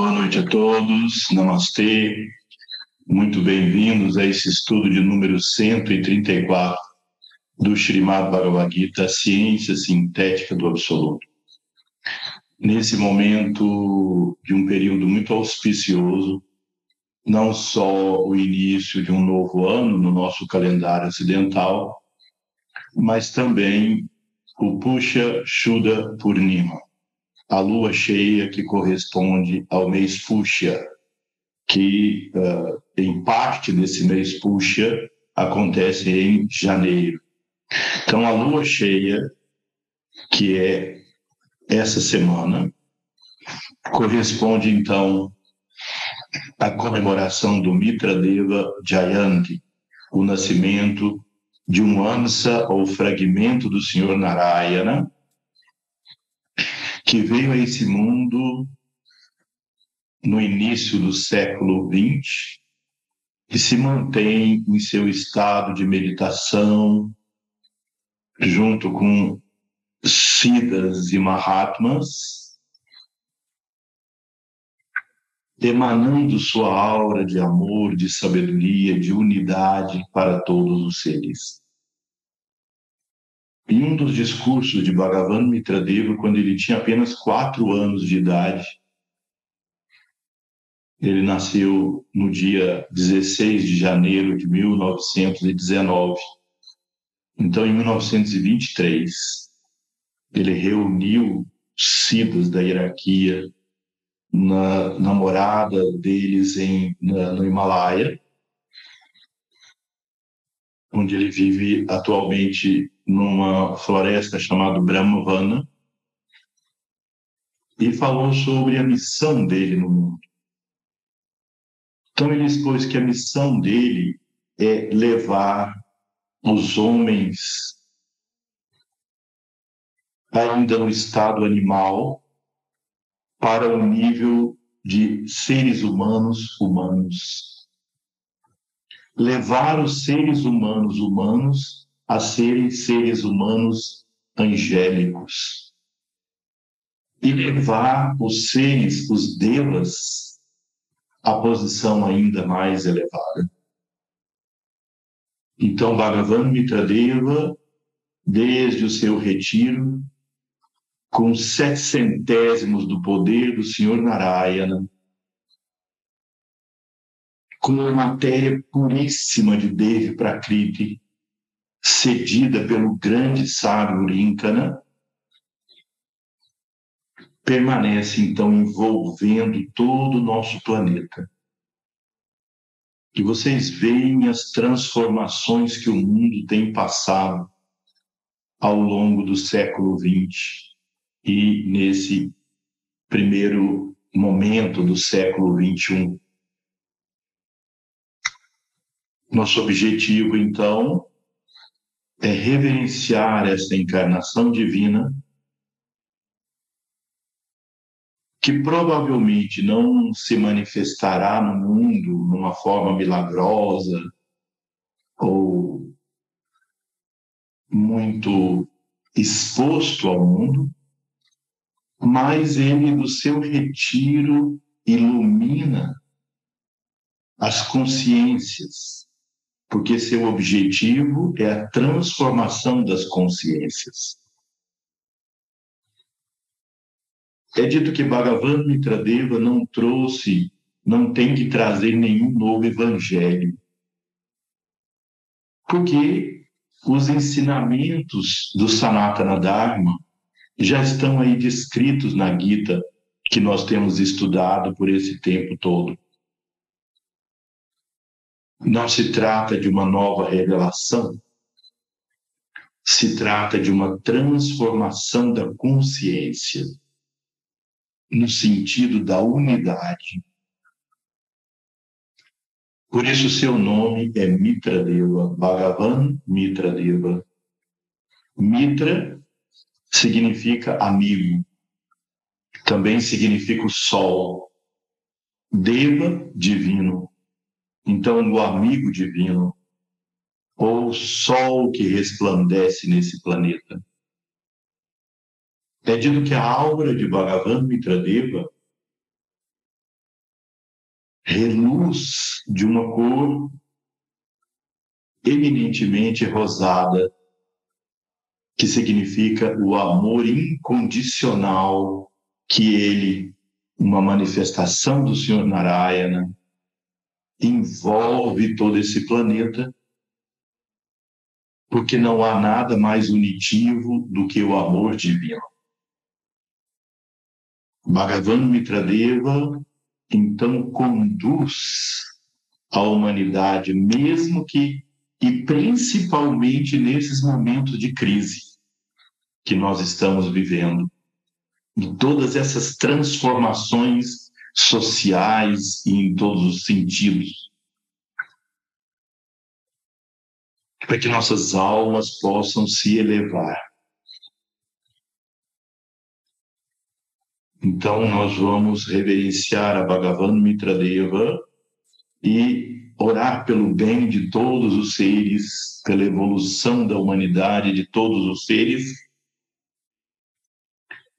Boa noite a todos, namastê. Muito bem-vindos a esse estudo de número 134 do Srimad Bhagavad Gita, Ciência Sintética do Absoluto. Nesse momento de um período muito auspicioso, não só o início de um novo ano no nosso calendário ocidental, mas também o Pusha Shuddha Purnima, a lua cheia que corresponde ao mês Puxa, que uh, em parte desse mês Puxa acontece em janeiro. Então, a lua cheia, que é essa semana, corresponde então à comemoração do Mitra Deva Jayanti, o nascimento de um ansa ou fragmento do Senhor Narayana, que veio a esse mundo no início do século XX e se mantém em seu estado de meditação, junto com Siddhas e Mahatmas, emanando sua aura de amor, de sabedoria, de unidade para todos os seres. Em um dos discursos de Bhagavan Mitradeva, quando ele tinha apenas quatro anos de idade, ele nasceu no dia 16 de janeiro de 1919. Então, em 1923, ele reuniu sidas da hierarquia na, na morada deles em, na, no Himalaia, onde ele vive atualmente numa floresta chamada Brahmavana e falou sobre a missão dele no mundo. Então ele expôs que a missão dele é levar os homens ainda no estado animal para o nível de seres humanos humanos. Levar os seres humanos humanos a serem seres humanos angélicos e levar os seres, os devas, à posição ainda mais elevada. Então, Bhagavan Mitradeva, desde o seu retiro, com sete centésimos do poder do Senhor Narayana, com a matéria puríssima de Devi Prakriti, cedida pelo grande sábio Ríncana, permanece então envolvendo todo o nosso planeta. E vocês veem as transformações que o mundo tem passado ao longo do século XX e nesse primeiro momento do século XXI. Nosso objetivo, então, é reverenciar esta encarnação divina que provavelmente não se manifestará no mundo numa forma milagrosa ou muito exposto ao mundo, mas ele, do seu retiro, ilumina as consciências porque seu objetivo é a transformação das consciências. É dito que Bhagavan Mitradeva não trouxe, não tem que trazer nenhum novo evangelho. Porque os ensinamentos do Sanatana Dharma já estão aí descritos na Gita que nós temos estudado por esse tempo todo. Não se trata de uma nova revelação, se trata de uma transformação da consciência no sentido da unidade. Por isso, seu nome é Mitra Deva, Bhagavan Mitra Deva. Mitra significa amigo, também significa o sol. Deva, divino. Então, o amigo divino, ou sol que resplandece nesse planeta. É dito que a aura de Bhagavan Mitradeva reluz de uma cor eminentemente rosada, que significa o amor incondicional que ele, uma manifestação do Senhor Narayana, envolve todo esse planeta, porque não há nada mais unitivo do que o amor divino. Bhagavan Mitradeva então conduz a humanidade, mesmo que e principalmente nesses momentos de crise que nós estamos vivendo, em todas essas transformações sociais e em todos os sentidos, para que nossas almas possam se elevar. Então, nós vamos reverenciar a Bhagavan Mitradeva e orar pelo bem de todos os seres, pela evolução da humanidade de todos os seres.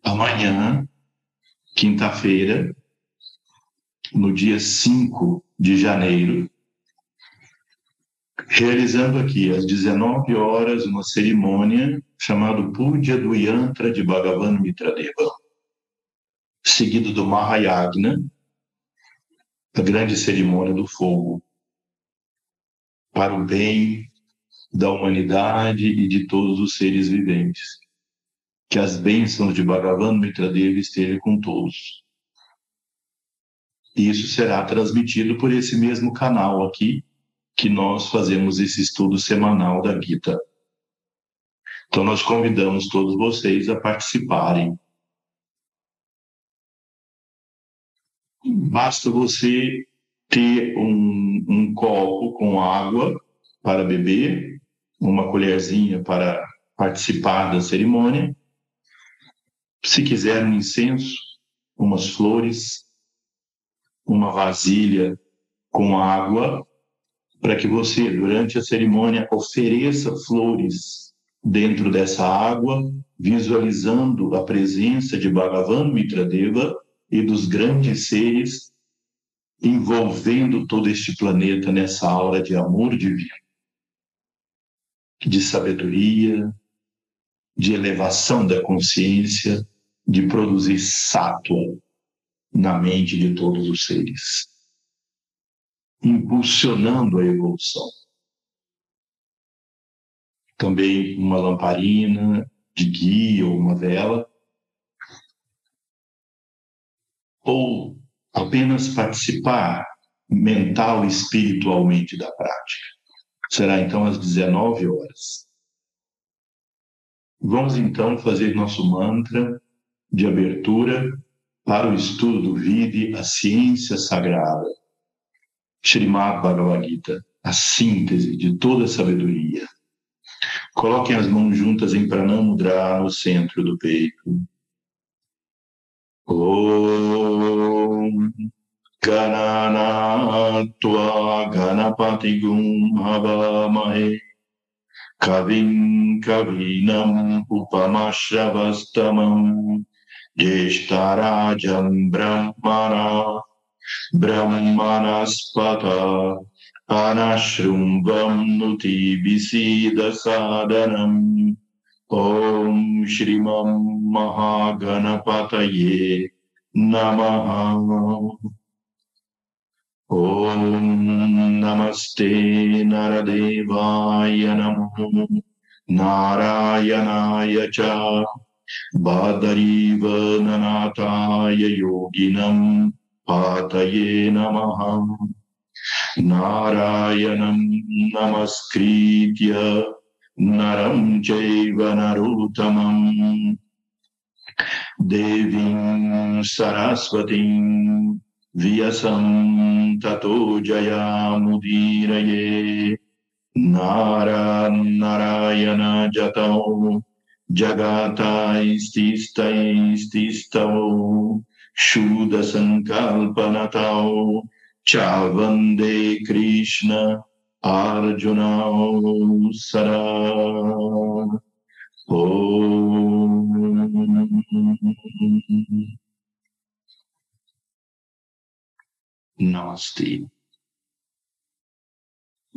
Amanhã, quinta-feira, no dia 5 de janeiro, realizando aqui às 19 horas uma cerimônia chamada Puja do Yantra de Bhagavan Mitradeva seguido do Mahayagna, a grande cerimônia do fogo, para o bem da humanidade e de todos os seres viventes. Que as bênçãos de Bhagavan Mitradeva estejam com todos. E isso será transmitido por esse mesmo canal aqui, que nós fazemos esse estudo semanal da Gita. Então, nós convidamos todos vocês a participarem basta você ter um, um copo com água para beber, uma colherzinha para participar da cerimônia. Se quiser um incenso, umas flores, uma vasilha com água, para que você, durante a cerimônia, ofereça flores dentro dessa água, visualizando a presença de Bhagavan Mitradeva e dos grandes seres envolvendo todo este planeta nessa aura de amor divino, de sabedoria, de elevação da consciência, de produzir sátua na mente de todos os seres, impulsionando a evolução. Também uma lamparina de guia ou uma vela ou apenas participar mental e espiritualmente da prática. Será então às 19 horas. Vamos então fazer nosso mantra de abertura para o estudo do a ciência sagrada, Srimad Bhagavad Gita, a síntese de toda a sabedoria. Coloquem as mãos juntas em Pranamudra no centro do peito. Om Gananatva Ganapatigum Havamahe Kavim Kavinam Upamashravastamam ज्येष्ठराजं ब्रह्मणा, ब्रह्मणस्पत अनशृम्बं नुतिविसीदसादनम् ॐ श्रीमं महागणपतये नमः। ॐ नमस्ते नरदेवाय नमो। नारायणाय च बादरीव ननाथाय योगिनम् पातये नमः। नारायणम् नमस्कृत्य नरम् चैव नरोत्तमम्। देवीं सरस्वतीम् व्यसम् ततो जयामुदीरये। नारा नारायण जतौ। jagata ististaististavau shuda sankalpanatau chavande krishna arjunau sara om.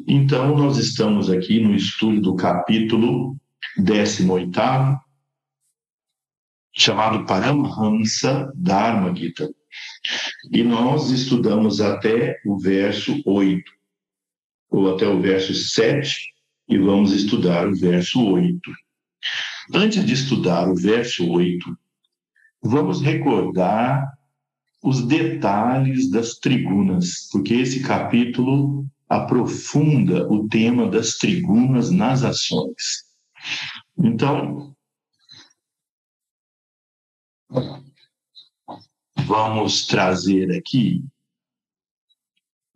Então, nós estamos aqui no estudo do capítulo 18, chamado Paramhamsa Dharma Gita. E nós estudamos até o verso 8, ou até o verso 7, e vamos estudar o verso 8. Antes de estudar o verso 8, vamos recordar os detalhes das trigunas, porque esse capítulo aprofunda o tema das trigunas nas ações. Então, vamos trazer aqui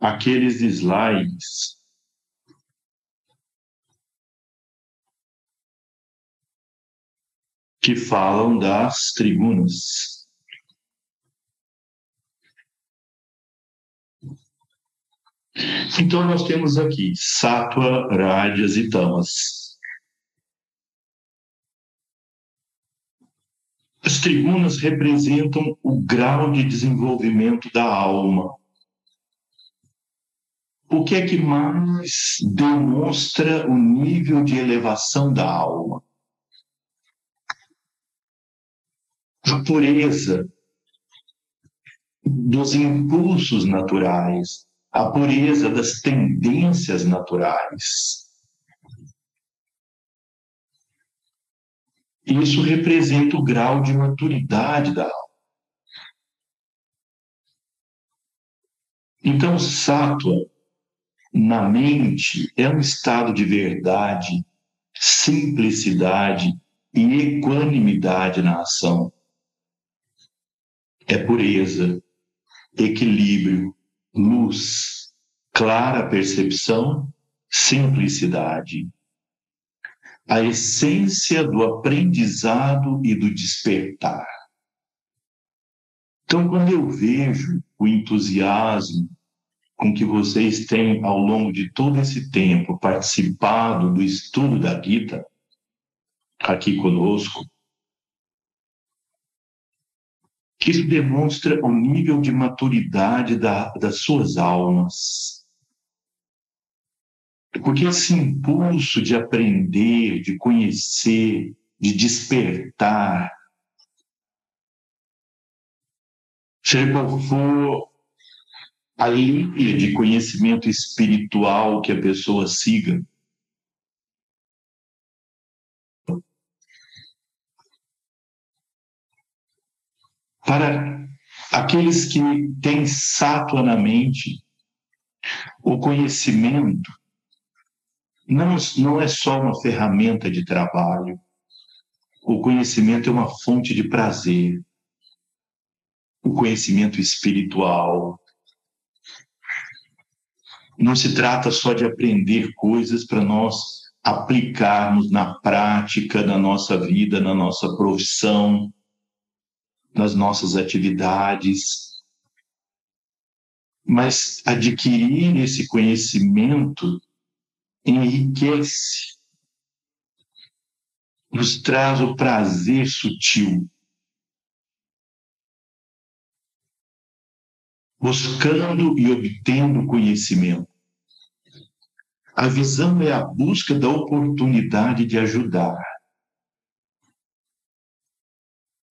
aqueles slides que falam das tribunas. Então, nós temos aqui Sattva, Rajas e Tamas. As tribunas representam o grau de desenvolvimento da alma. O que é que mais demonstra o nível de elevação da alma? A pureza dos impulsos naturais, a pureza das tendências naturais. Isso representa o grau de maturidade da alma. Então, sátua, na mente, é um estado de verdade, simplicidade e equanimidade na ação. É pureza, equilíbrio, luz, clara percepção, simplicidade. A essência do aprendizado e do despertar. Então, quando eu vejo o entusiasmo com que vocês têm, ao longo de todo esse tempo, participado do estudo da Gita, aqui conosco, que isso demonstra o nível de maturidade da, das suas almas. Porque esse impulso de aprender, de conhecer, de despertar, seja qual for a linha de conhecimento espiritual que a pessoa siga, Para aqueles que têm sátua na mente, o conhecimento não, não é só uma ferramenta de trabalho. O conhecimento é uma fonte de prazer. O conhecimento espiritual. Não se trata só de aprender coisas para nós aplicarmos na prática, na nossa vida, na nossa profissão, nas nossas atividades. Mas adquirir esse conhecimento enriquece, nos traz o prazer sutil. Buscando e obtendo conhecimento. A visão é a busca da oportunidade de ajudar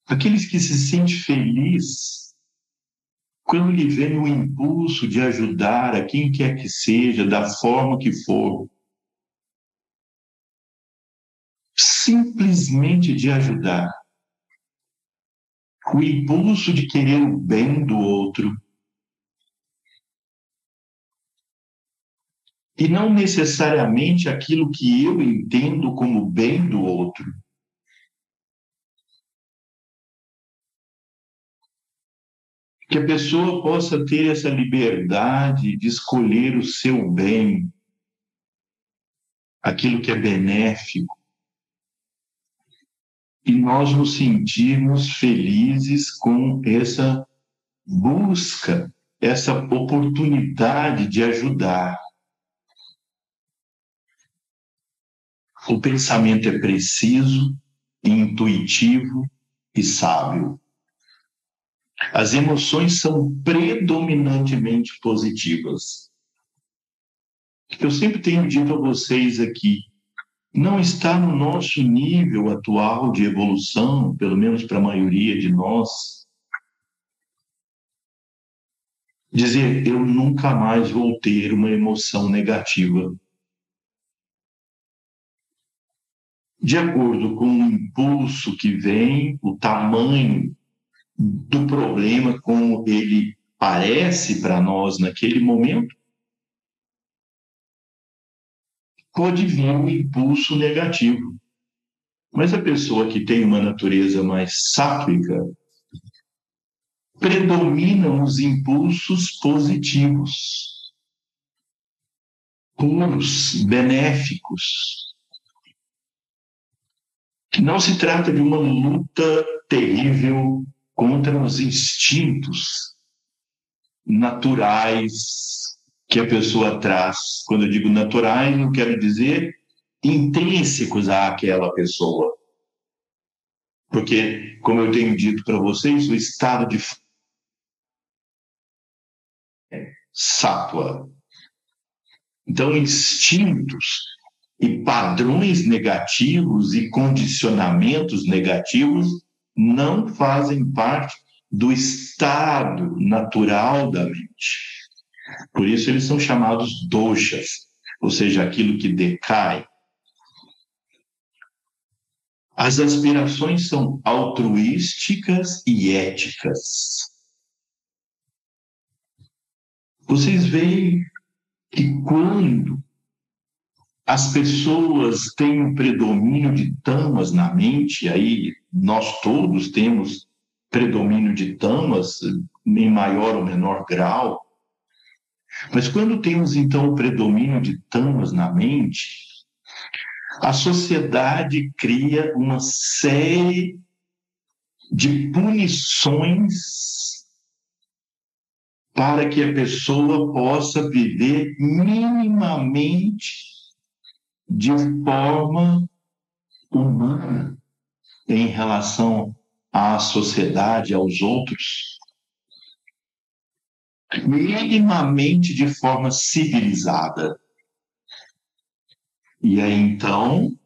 Aqueles que se sentem felizes quando lhe vem o impulso de ajudar a quem quer que seja, da forma que for. Simplesmente de ajudar. O impulso de querer o bem do outro. E não necessariamente aquilo que eu entendo como bem do outro. que a pessoa possa ter essa liberdade de escolher o seu bem, aquilo que é benéfico, e nós nos sentirmos felizes com essa busca, essa oportunidade de ajudar. O pensamento é preciso, intuitivo e sábio. As emoções são predominantemente positivas. Eu sempre tenho dito a vocês aqui, não está no nosso nível atual de evolução, pelo menos para a maioria de nós, dizer eu nunca mais vou ter uma emoção negativa. De acordo com o impulso que vem, o tamanho do problema, como ele parece para nós naquele momento, pode vir um impulso negativo. Mas a pessoa que tem uma natureza mais sátrica, predominam os impulsos positivos, puros, benéficos. Não se trata de uma luta terrível contra os instintos naturais que a pessoa traz. Quando eu digo naturais, não quero dizer intrínsecos àquela pessoa. Porque, como eu tenho dito para vocês, o estado de sátua. Então, instintos e padrões negativos e condicionamentos negativos não fazem parte do estado natural da mente. Por isso, eles são chamados doshas, ou seja, aquilo que decai. As aspirações são altruísticas e éticas. Vocês veem que quando as pessoas têm um predomínio de tamas na mente, aí nós todos temos predomínio de tamas em maior ou menor grau, mas quando temos então o predomínio de tamas na mente, a sociedade cria uma série de punições para que a pessoa possa viver minimamente de forma humana em relação à sociedade, aos outros, minimamente de forma civilizada. E aí então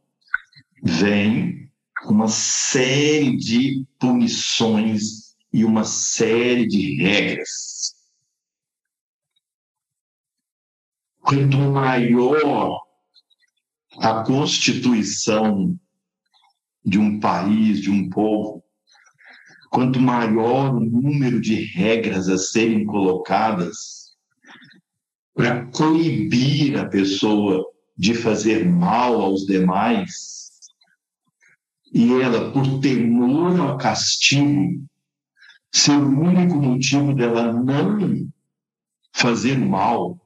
vem uma série de punições e uma série de regras quanto maior a constituição de um país, de um povo, quanto maior o número de regras a serem colocadas para coibir a pessoa de fazer mal aos demais, e ela, por temor ao castigo, ser o único motivo dela não fazer mal,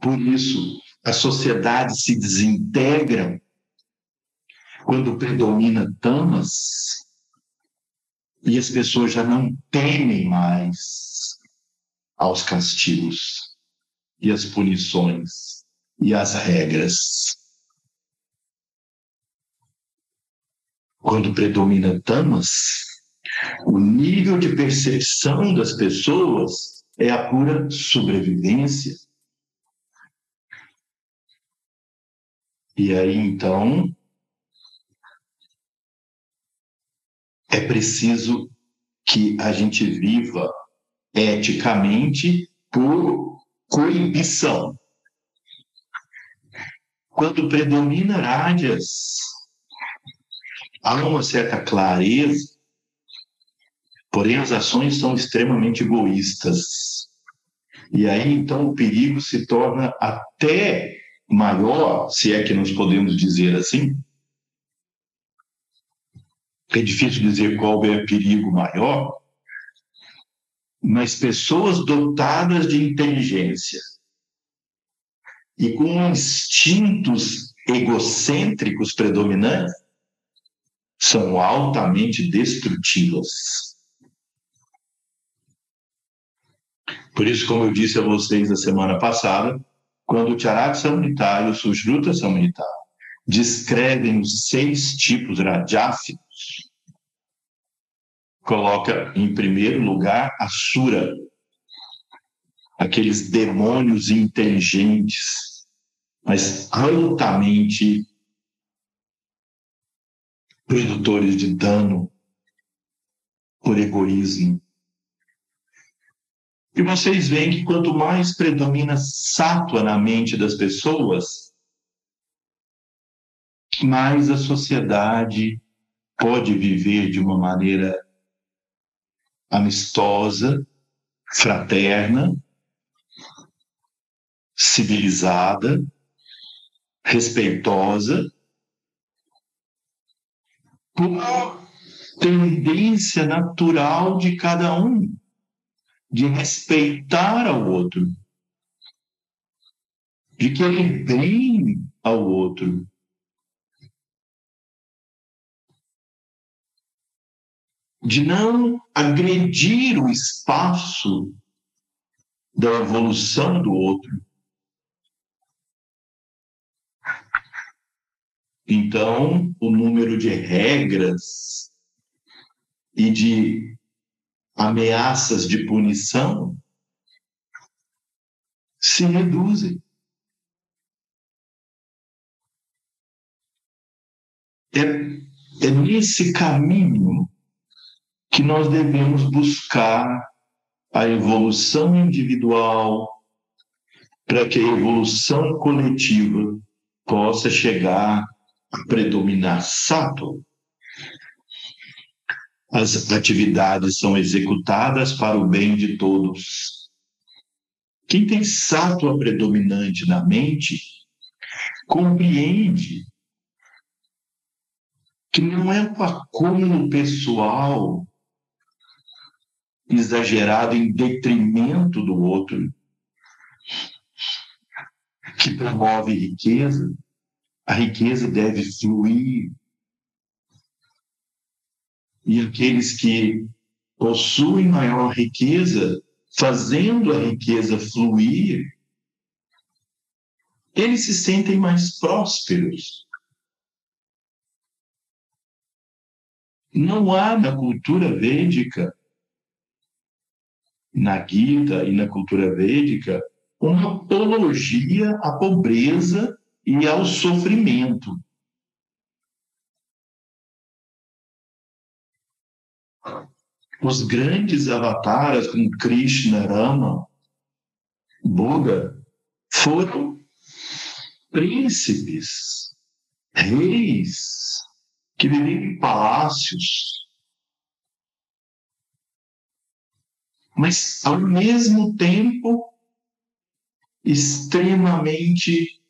por isso, a sociedade se desintegra quando predomina tamas e as pessoas já não temem mais aos castigos e as punições e as regras. Quando predomina tamas, o nível de percepção das pessoas é a pura sobrevivência E aí, então, é preciso que a gente viva eticamente por coibição. Quando predomina rádias, há uma certa clareza, porém as ações são extremamente egoístas. E aí, então, o perigo se torna até maior, se é que nós podemos dizer assim. É difícil dizer qual é o perigo maior, mas pessoas dotadas de inteligência e com instintos egocêntricos predominantes são altamente destrutivas. Por isso, como eu disse a vocês na semana passada, quando o Charak Samhita e o Sujruta Samhita descrevem os seis tipos rajáficos, coloca em primeiro lugar a Sura, aqueles demônios inteligentes, mas altamente produtores de dano por egoísmo. E vocês veem que quanto mais predomina sátua na mente das pessoas, mais a sociedade pode viver de uma maneira amistosa, fraterna, civilizada, respeitosa, por tendência natural de cada um de respeitar ao outro, de querer bem ao outro. De não agredir o espaço da evolução do outro. Então, o número de regras e de ameaças de punição se reduzem. É, é nesse caminho que nós devemos buscar a evolução individual para que a evolução coletiva possa chegar a predominar sato as atividades são executadas para o bem de todos. Quem tem sátua predominante na mente compreende que não é um acúmulo pessoal exagerado em detrimento do outro que promove riqueza. A riqueza deve fluir e aqueles que possuem maior riqueza, fazendo a riqueza fluir, eles se sentem mais prósperos. Não há na cultura védica, na Gita e na cultura védica, uma apologia à pobreza e ao sofrimento. Os grandes avataras como Krishna, Rama, Buda, foram príncipes, reis, que viviam em palácios. Mas, ao mesmo tempo, extremamente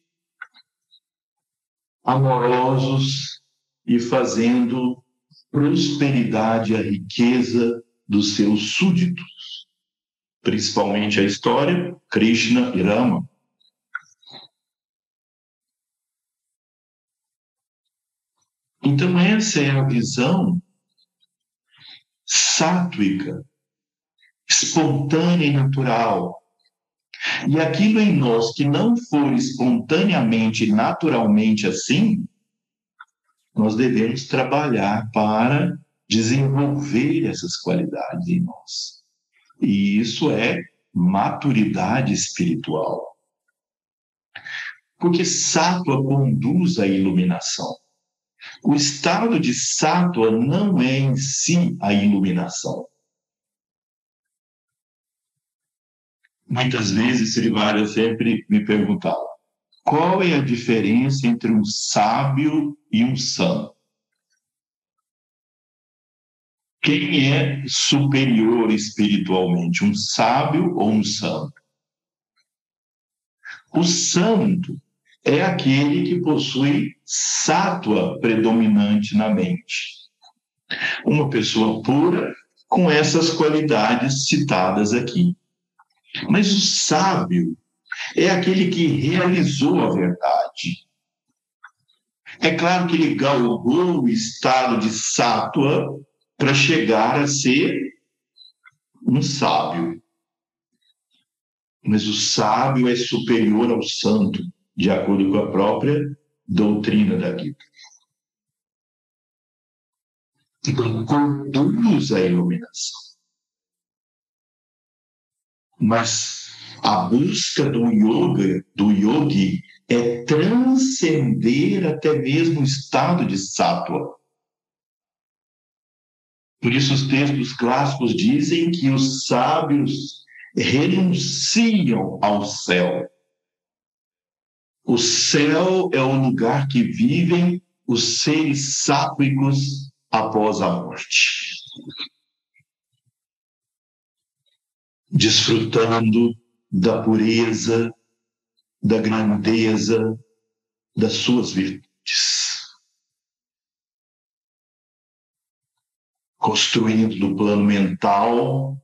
amorosos e fazendo prosperidade, a riqueza dos seus súditos, principalmente a história, Krishna e Rama. Então, essa é a visão sátrica, espontânea e natural. E aquilo em nós que não for espontaneamente naturalmente assim, nós devemos trabalhar para desenvolver essas qualidades em nós. E isso é maturidade espiritual. Porque sátua conduz à iluminação. O estado de sátua não é em si a iluminação. Muitas vezes, Srivária sempre me perguntava, qual é a diferença entre um sábio e um santo? Quem é superior espiritualmente, um sábio ou um santo? O santo é aquele que possui sátua predominante na mente. Uma pessoa pura com essas qualidades citadas aqui. Mas o sábio é aquele que realizou a verdade. É claro que ele galgou o estado de sátua para chegar a ser um sábio. Mas o sábio é superior ao santo, de acordo com a própria doutrina da Gita. Então, conduz a iluminação. Mas a busca do yoga, do yogi, é transcender até mesmo o estado de sátua. Por isso, os textos clássicos dizem que os sábios renunciam ao céu. O céu é o lugar que vivem os seres sábicos após a morte. Desfrutando da pureza, da grandeza das suas virtudes. construindo no plano mental,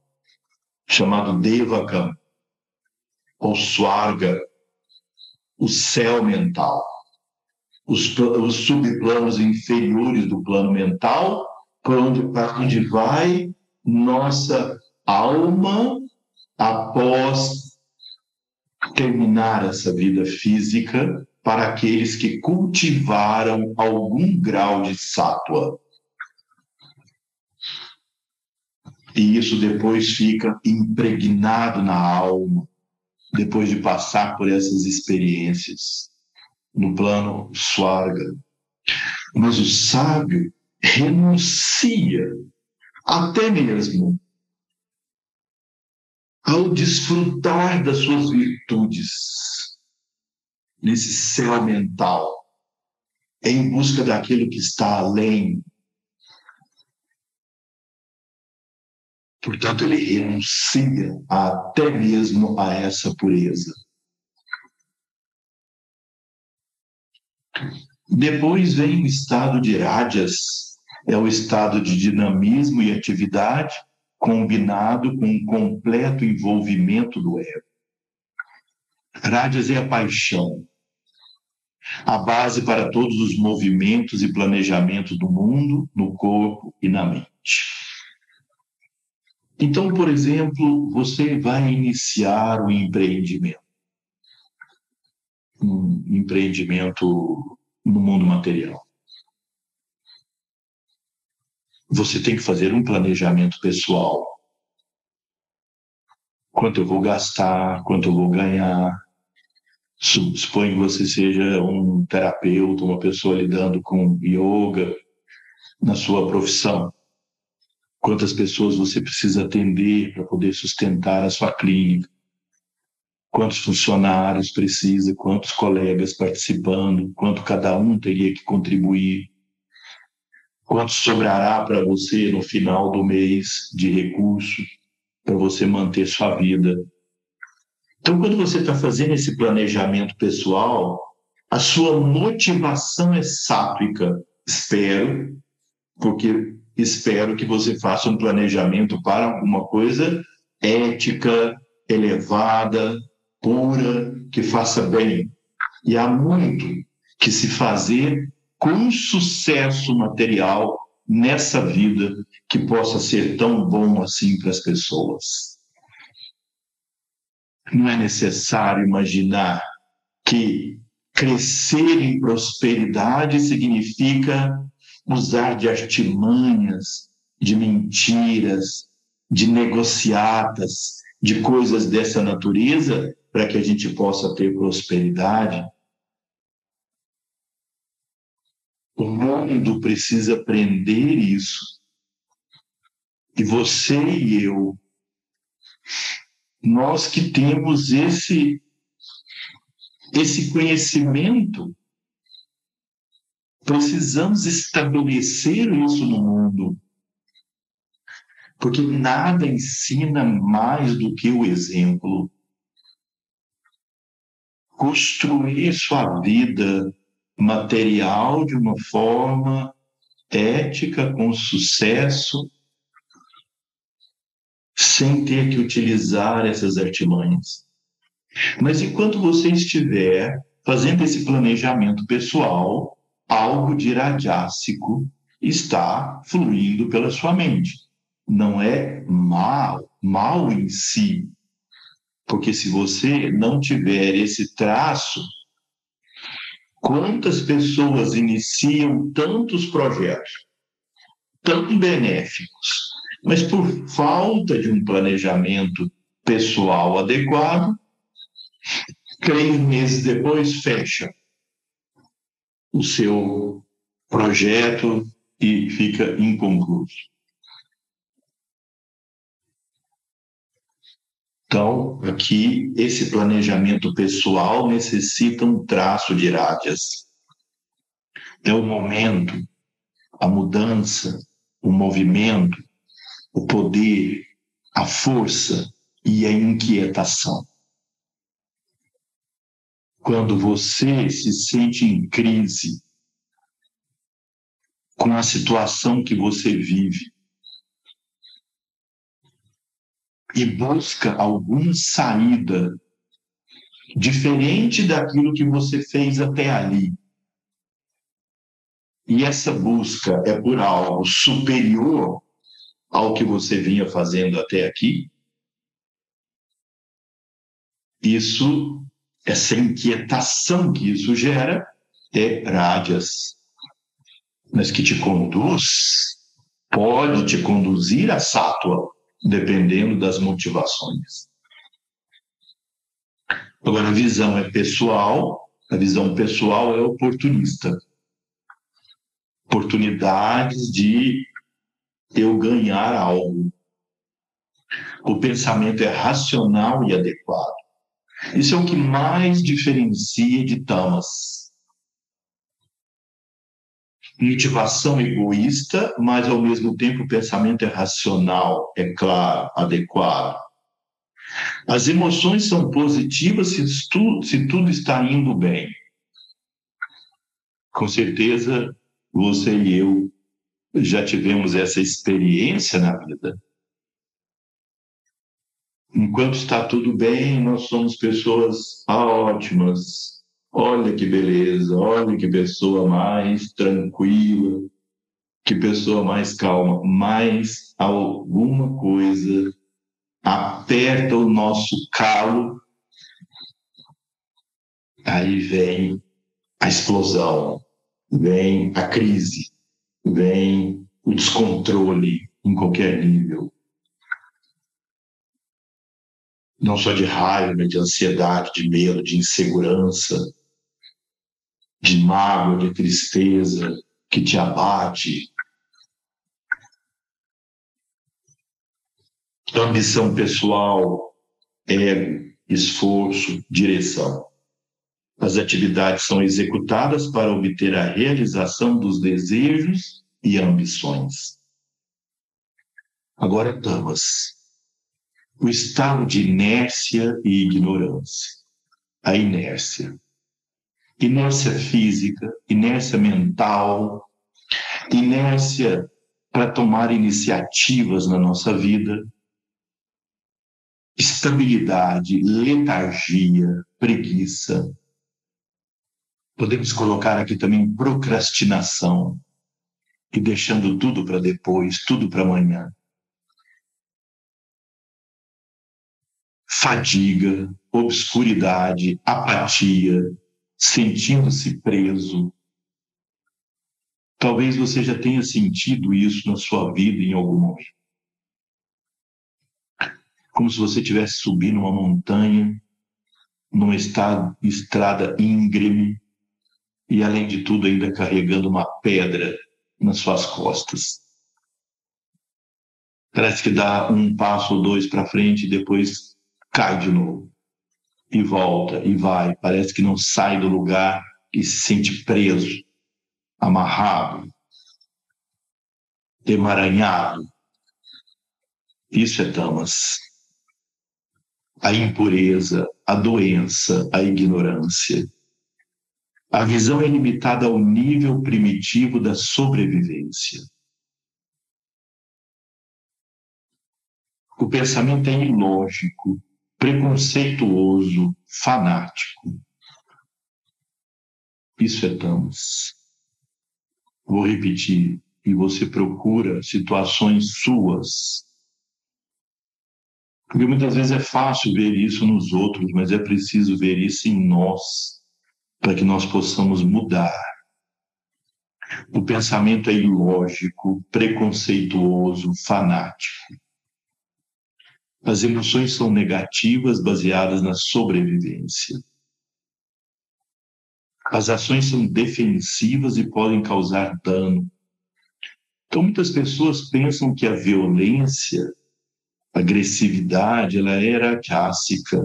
chamado Devaka, ou Swarga, o céu mental. Os, os subplanos inferiores do plano mental, para onde, para onde vai nossa alma após terminar essa vida física para aqueles que cultivaram algum grau de sátua. E isso depois fica impregnado na alma, depois de passar por essas experiências no plano swarga. Mas o sábio renuncia até mesmo ao desfrutar das suas virtudes nesse céu mental, em busca daquilo que está além Portanto, ele renuncia até mesmo a essa pureza. Depois vem o estado de rádias, é o estado de dinamismo e atividade combinado com um completo envolvimento do ego. Rádias é a paixão, a base para todos os movimentos e planejamentos do mundo, no corpo e na mente. Então, por exemplo, você vai iniciar um empreendimento. Um empreendimento no mundo material. Você tem que fazer um planejamento pessoal. Quanto eu vou gastar, quanto eu vou ganhar. Suponho que você seja um terapeuta, uma pessoa lidando com yoga na sua profissão quantas pessoas você precisa atender para poder sustentar a sua clínica, quantos funcionários precisa, quantos colegas participando, quanto cada um teria que contribuir, quanto sobrará para você no final do mês de recurso para você manter sua vida. Então, quando você está fazendo esse planejamento pessoal, a sua motivação é sátrica, espero, porque espero que você faça um planejamento para alguma coisa ética, elevada, pura, que faça bem. E há muito que se fazer com sucesso material nessa vida que possa ser tão bom assim para as pessoas. Não é necessário imaginar que crescer em prosperidade significa usar de artimanhas, de mentiras, de negociatas, de coisas dessa natureza para que a gente possa ter prosperidade. O mundo precisa aprender isso. E você e eu, nós que temos esse esse conhecimento Precisamos estabelecer isso no mundo. Porque nada ensina mais do que o exemplo. Construir sua vida material de uma forma ética, com sucesso, sem ter que utilizar essas artimanhas. Mas enquanto você estiver fazendo esse planejamento pessoal, algo de radiácico está fluindo pela sua mente. Não é mal, mal em si. Porque se você não tiver esse traço, quantas pessoas iniciam tantos projetos, tão benéficos, mas por falta de um planejamento pessoal adequado, três meses depois fecha o seu projeto e fica inconcluso. Então, aqui, esse planejamento pessoal necessita um traço de rádias. É o momento, a mudança, o movimento, o poder, a força e a inquietação. Quando você se sente em crise com a situação que você vive, e busca alguma saída diferente daquilo que você fez até ali. E essa busca é por algo superior ao que você vinha fazendo até aqui. Isso, essa inquietação que isso gera, é rádias, mas que te conduz, pode te conduzir a sátua, dependendo das motivações. Agora, a visão é pessoal, a visão pessoal é oportunista. Oportunidades de eu ganhar algo. O pensamento é racional e adequado. Isso é o que mais diferencia de tamas motivação egoísta, mas ao mesmo tempo o pensamento é racional, é claro, adequado. As emoções são positivas se tudo, se tudo está indo bem. Com certeza, você e eu já tivemos essa experiência na vida. Enquanto está tudo bem, nós somos pessoas ótimas, Olha que beleza, olha que pessoa mais tranquila, que pessoa mais calma. Mas alguma coisa aperta o nosso calo, aí vem a explosão, vem a crise, vem o descontrole em qualquer nível. Não só de raiva, de ansiedade, de medo, de insegurança, de mágoa, de tristeza que te abate. Ambição pessoal, ego, esforço, direção. As atividades são executadas para obter a realização dos desejos e ambições. Agora, damas, o estado de inércia e ignorância. A inércia inércia física, inércia mental, inércia para tomar iniciativas na nossa vida, estabilidade, letargia, preguiça. Podemos colocar aqui também procrastinação e deixando tudo para depois, tudo para amanhã. Fadiga, obscuridade, apatia, sentindo-se preso. Talvez você já tenha sentido isso na sua vida em algum momento. Como se você estivesse subindo uma montanha, numa estrada íngreme, e além de tudo, ainda carregando uma pedra nas suas costas. Parece que dá um passo ou dois para frente e depois cai de novo e volta e vai, parece que não sai do lugar e se sente preso, amarrado, emaranhado. Isso é tamas. A impureza, a doença, a ignorância. A visão é limitada ao nível primitivo da sobrevivência. O pensamento é ilógico, preconceituoso, fanático. Isso é Tamas. Vou repetir. E você procura situações suas. Porque muitas vezes é fácil ver isso nos outros, mas é preciso ver isso em nós, para que nós possamos mudar. O pensamento é ilógico, preconceituoso, fanático. As emoções são negativas, baseadas na sobrevivência. As ações são defensivas e podem causar dano. Então, muitas pessoas pensam que a violência, a agressividade, ela era clássica,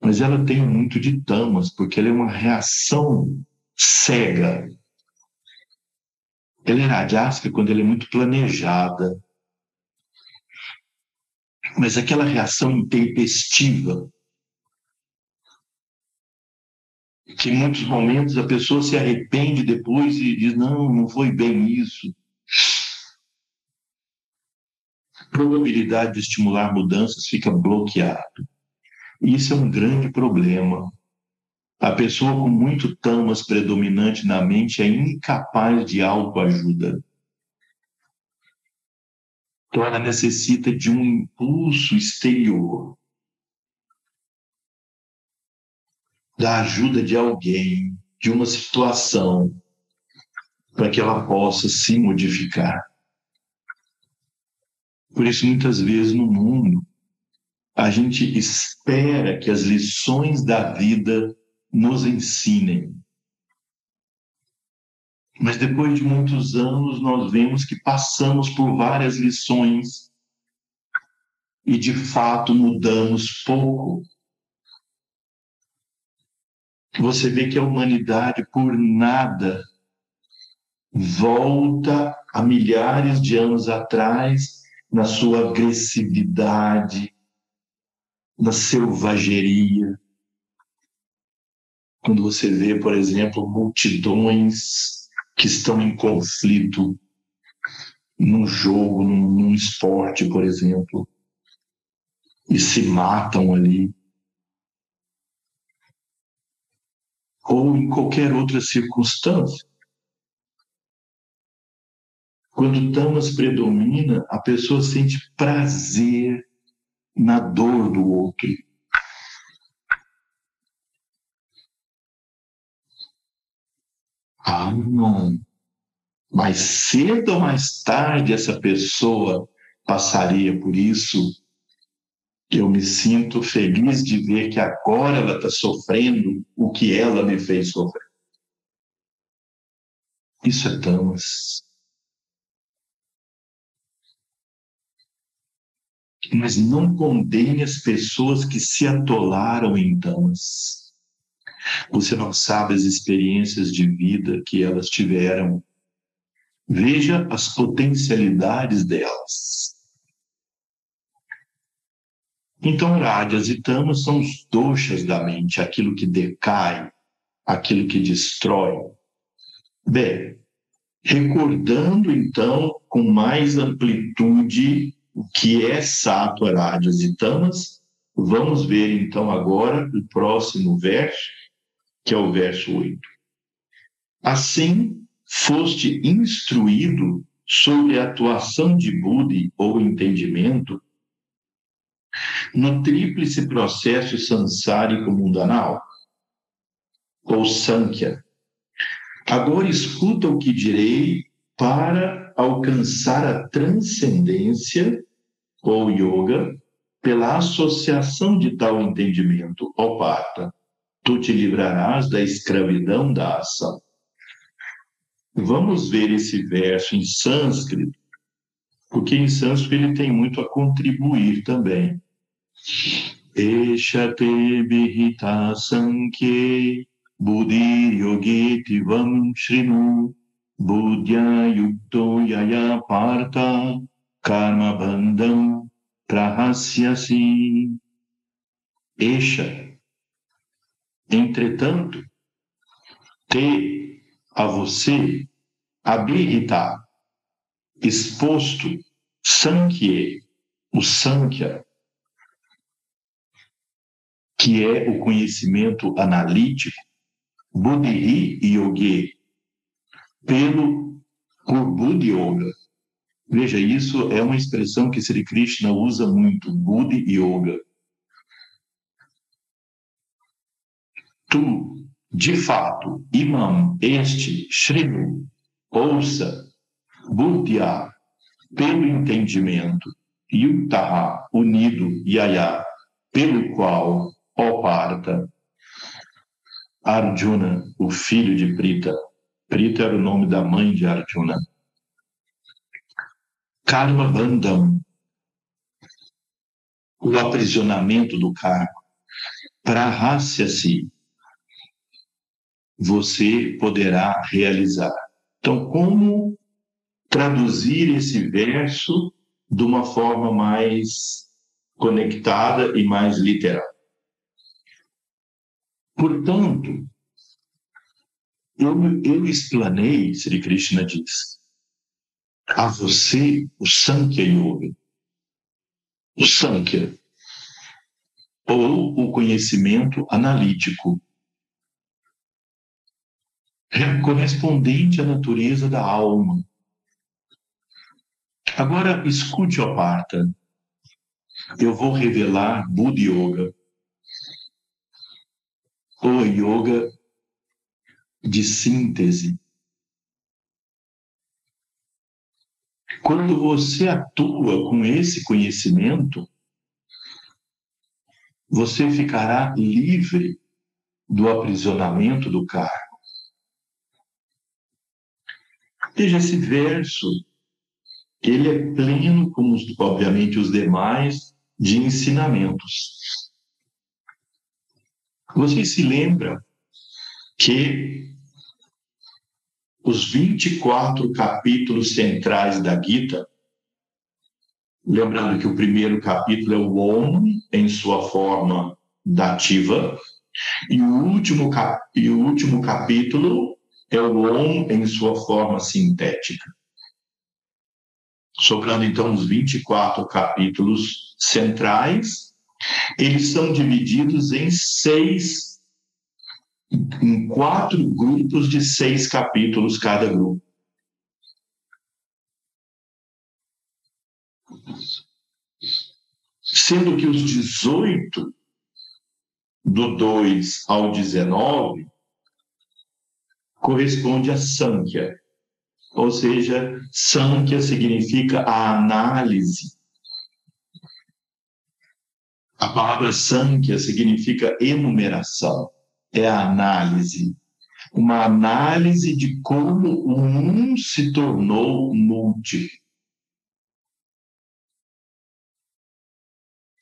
mas ela tem muito de tamas, porque ela é uma reação cega. Ela é radiástica quando ela é muito planejada. Mas aquela reação intempestiva, que em muitos momentos a pessoa se arrepende depois e diz: não, não foi bem isso. A probabilidade de estimular mudanças fica bloqueado. Isso é um grande problema. A pessoa com muito tamas predominante na mente é incapaz de autoajuda. Então ela necessita de um impulso exterior, da ajuda de alguém, de uma situação, para que ela possa se modificar. Por isso, muitas vezes no mundo, a gente espera que as lições da vida nos ensinem. Mas depois de muitos anos, nós vemos que passamos por várias lições e, de fato, mudamos pouco. Você vê que a humanidade, por nada, volta a milhares de anos atrás na sua agressividade, na selvageria. Quando você vê, por exemplo, multidões que estão em conflito num jogo, num, num esporte, por exemplo, e se matam ali. Ou em qualquer outra circunstância. Quando Tamas predomina, a pessoa sente prazer na dor do outro. Não. Mais cedo ou mais tarde essa pessoa passaria por isso. Eu me sinto feliz de ver que agora ela está sofrendo o que ela me fez sofrer. Isso é Tamas. mas não condene as pessoas que se atolaram em damas. Você não sabe as experiências de vida que elas tiveram. Veja as potencialidades delas. Então, rádias e tamas são os doxas da mente, aquilo que decai, aquilo que destrói. Bem, recordando então com mais amplitude o que é Sattva, Rajas e Tamas. Vamos ver então agora o próximo verso, que é o verso 8. Assim, foste instruído sobre a atuação de Buddhi ou entendimento no tríplice processo sansárico mundanal, ou Sankhya. Agora escuta o que direi para alcançar a transcendência ou yoga, pela associação de tal entendimento, ó Pata, tu te livrarás da escravidão da ação. Vamos ver esse verso em sânscrito, porque em sânscrito ele tem muito a contribuir também. Eshate bihita sankye buddhi yogeti vam shrinu buddhya yukto yaya parta karma bandam prahasyasi esha. Entretanto, te a você habilitar, exposto, sankhye, o sankhya, que é o conhecimento analítico, buddhi yogi, pelo por Buddhi Yoga, Veja, isso é uma expressão que Sri Krishna usa muito, Buddhi Yoga. Tu, de fato, Imam, este, Shrinu, ouça, buddhya, pelo entendimento, yutaha, unido, yaya, pelo qual, ó Parta, Arjuna, o filho de Prita, Prita era o nome da mãe de Arjuna, Karma Bandham, o aprisionamento do karma. Prahasya-se, você poderá realizar. Então, como traduzir esse verso de uma forma mais conectada e mais literal? Portanto, eu, eu explanei, Sri Krishna diz, a você o Sankhya Yoga. O Sankhya, ou o conhecimento analítico, correspondente à natureza da alma. Agora, escute, ó Parta. Eu vou revelar Buddha Yoga, ou yoga de síntese. Quando você atua com esse conhecimento, você ficará livre do aprisionamento do cargo. Veja esse verso, ele é pleno, como obviamente os demais, de ensinamentos. Vocês se lembram que os 24 capítulos centrais da Gita, lembrando que o primeiro capítulo é o Om em sua forma dativa, e o último, e o último capítulo é o Om em sua forma sintética. Sobrando então os 24 capítulos centrais, eles são divididos em seis em quatro grupos de seis capítulos cada grupo. Sendo que os 18, do 2 ao 19, corresponde a Sankhya. Ou seja, Sankhya significa a análise. A palavra Sankhya significa enumeração é a análise. Uma análise de como um se tornou multi.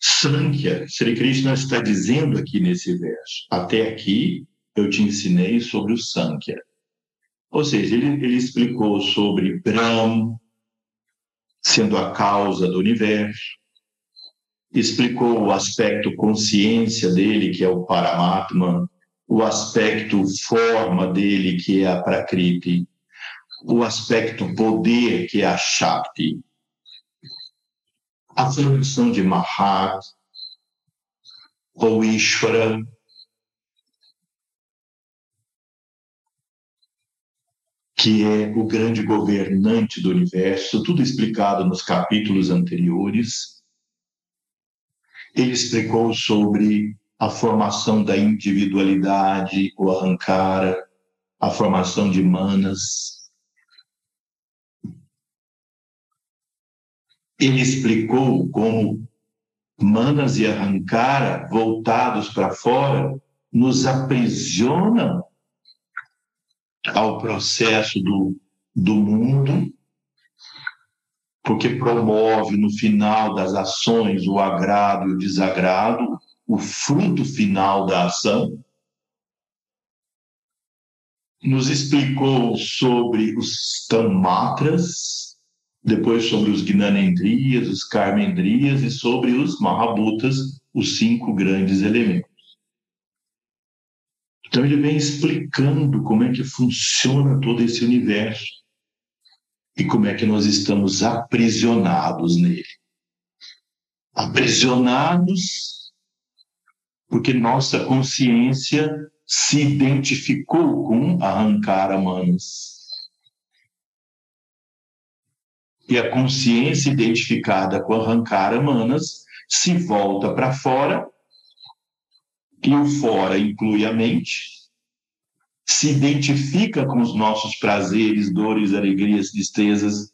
Sankhya, Sri Krishna está dizendo aqui nesse verso. Até aqui eu te ensinei sobre o Sankhya. Ou seja, ele, ele explicou sobre Brahm sendo a causa do universo, explicou o aspecto consciência dele, que é o Paramatma, o aspecto forma dele, que é a Prakriti, o aspecto poder, que é a Shakti, a formação de Mahat, ou Ishvara, que é o grande governante do universo, tudo explicado nos capítulos anteriores. Ele explicou sobre a formação da individualidade, o arrancara, a formação de manas. Ele explicou como manas e arrancara, voltados para fora, nos aprisionam ao processo do, do mundo, porque promove no final das ações o agrado e o desagrado, o fruto final da ação, nos explicou sobre os tamatras, depois sobre os gnanendrias, os karmendrias e sobre os mahabhutas, os cinco grandes elementos. Então ele vem explicando como é que funciona todo esse universo e como é que nós estamos aprisionados nele. Aprisionados porque nossa consciência se identificou com arrancar manos. E a consciência identificada com arrancar manas se volta para fora, e o fora inclui a mente, se identifica com os nossos prazeres, dores, alegrias, tristezas,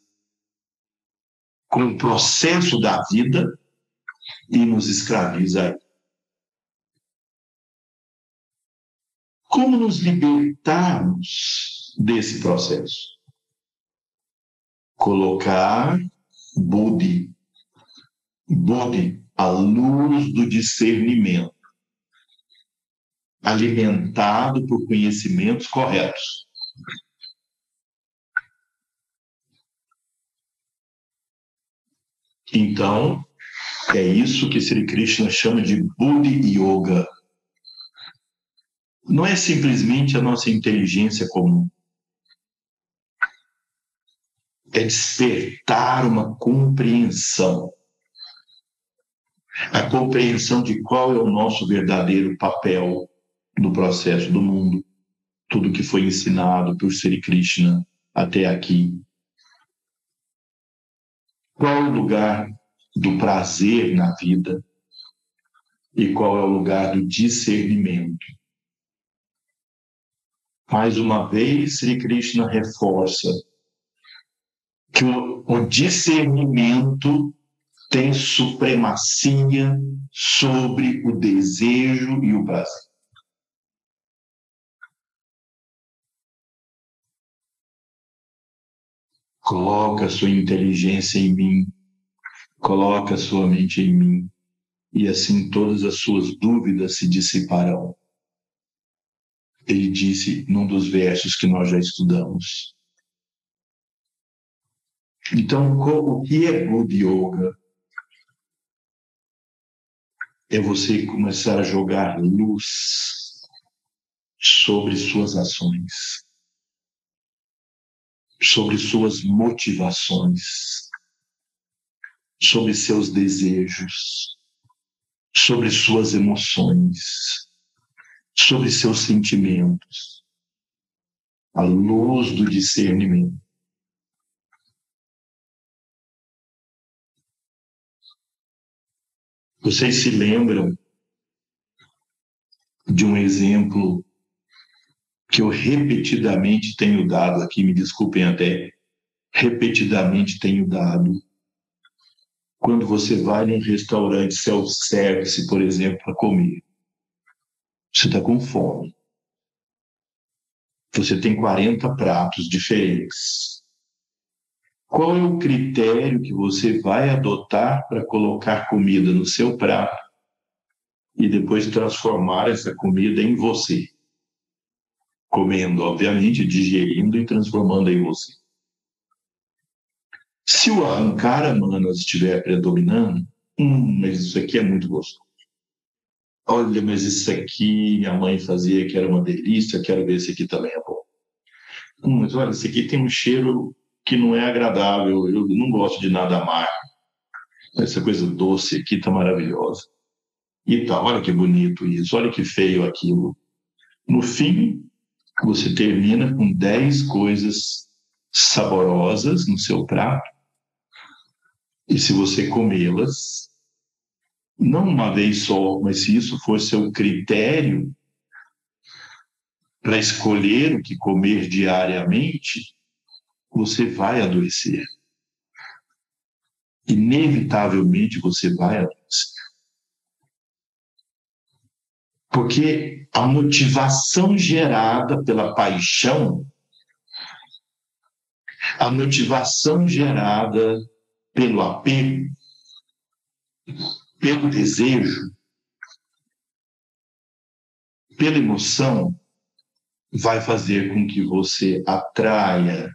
com o processo da vida e nos escraviza. Como nos libertarmos desse processo? Colocar Budi, Budi, a luz do discernimento, alimentado por conhecimentos corretos. Então, é isso que Sri Krishna chama de Buddhi Yoga. Não é simplesmente a nossa inteligência comum. É despertar uma compreensão. A compreensão de qual é o nosso verdadeiro papel no processo do mundo, tudo que foi ensinado por Sri Krishna até aqui. Qual o lugar do prazer na vida e qual é o lugar do discernimento? Mais uma vez, Sri Krishna reforça que o, o discernimento tem supremacia sobre o desejo e o prazer. Coloca sua inteligência em mim, coloca sua mente em mim, e assim todas as suas dúvidas se dissiparão. Ele disse num dos versos que nós já estudamos. Então, o que é Good Yoga? É você começar a jogar luz sobre suas ações sobre suas motivações, sobre seus desejos, sobre suas emoções, sobre seus sentimentos, a luz do discernimento. Vocês se lembram de um exemplo que eu repetidamente tenho dado aqui, me desculpem até, repetidamente tenho dado. Quando você vai num restaurante self-service, por exemplo, para comer, você está com fome. Você tem 40 pratos diferentes. Qual é o critério que você vai adotar para colocar comida no seu prato e depois transformar essa comida em você? Comendo, obviamente, digerindo e transformando em você. Se o arrancar a manas estiver predominando, hum, mas isso aqui é muito gostoso. Olha, mas isso aqui minha mãe fazia que era uma delícia, quero ver esse aqui também é bom. Hum, mas olha, esse aqui tem um cheiro que não é agradável, eu não gosto de nada amargo. Essa coisa doce aqui tá maravilhosa. E tá, olha que bonito isso, olha que feio aquilo. No fim, você termina com 10 coisas saborosas no seu prato. E se você comê-las, não uma vez só, mas se isso for seu critério para escolher o que comer diariamente, você vai adoecer. Inevitavelmente você vai adoecer. Porque a motivação gerada pela paixão, a motivação gerada pelo apego, pelo desejo, pela emoção, vai fazer com que você atraia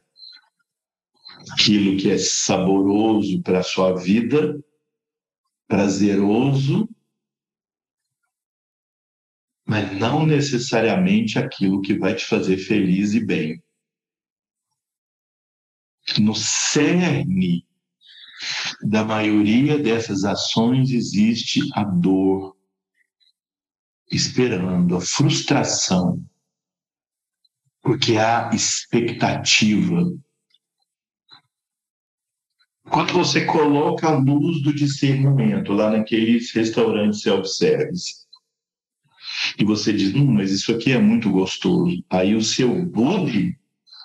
aquilo que é saboroso para a sua vida, prazeroso mas não necessariamente aquilo que vai te fazer feliz e bem. No cerne da maioria dessas ações existe a dor, esperando, a frustração, porque há expectativa. Quando você coloca a luz do discernimento lá naqueles restaurantes self-service, e você diz, hum, mas isso aqui é muito gostoso. Aí o seu budi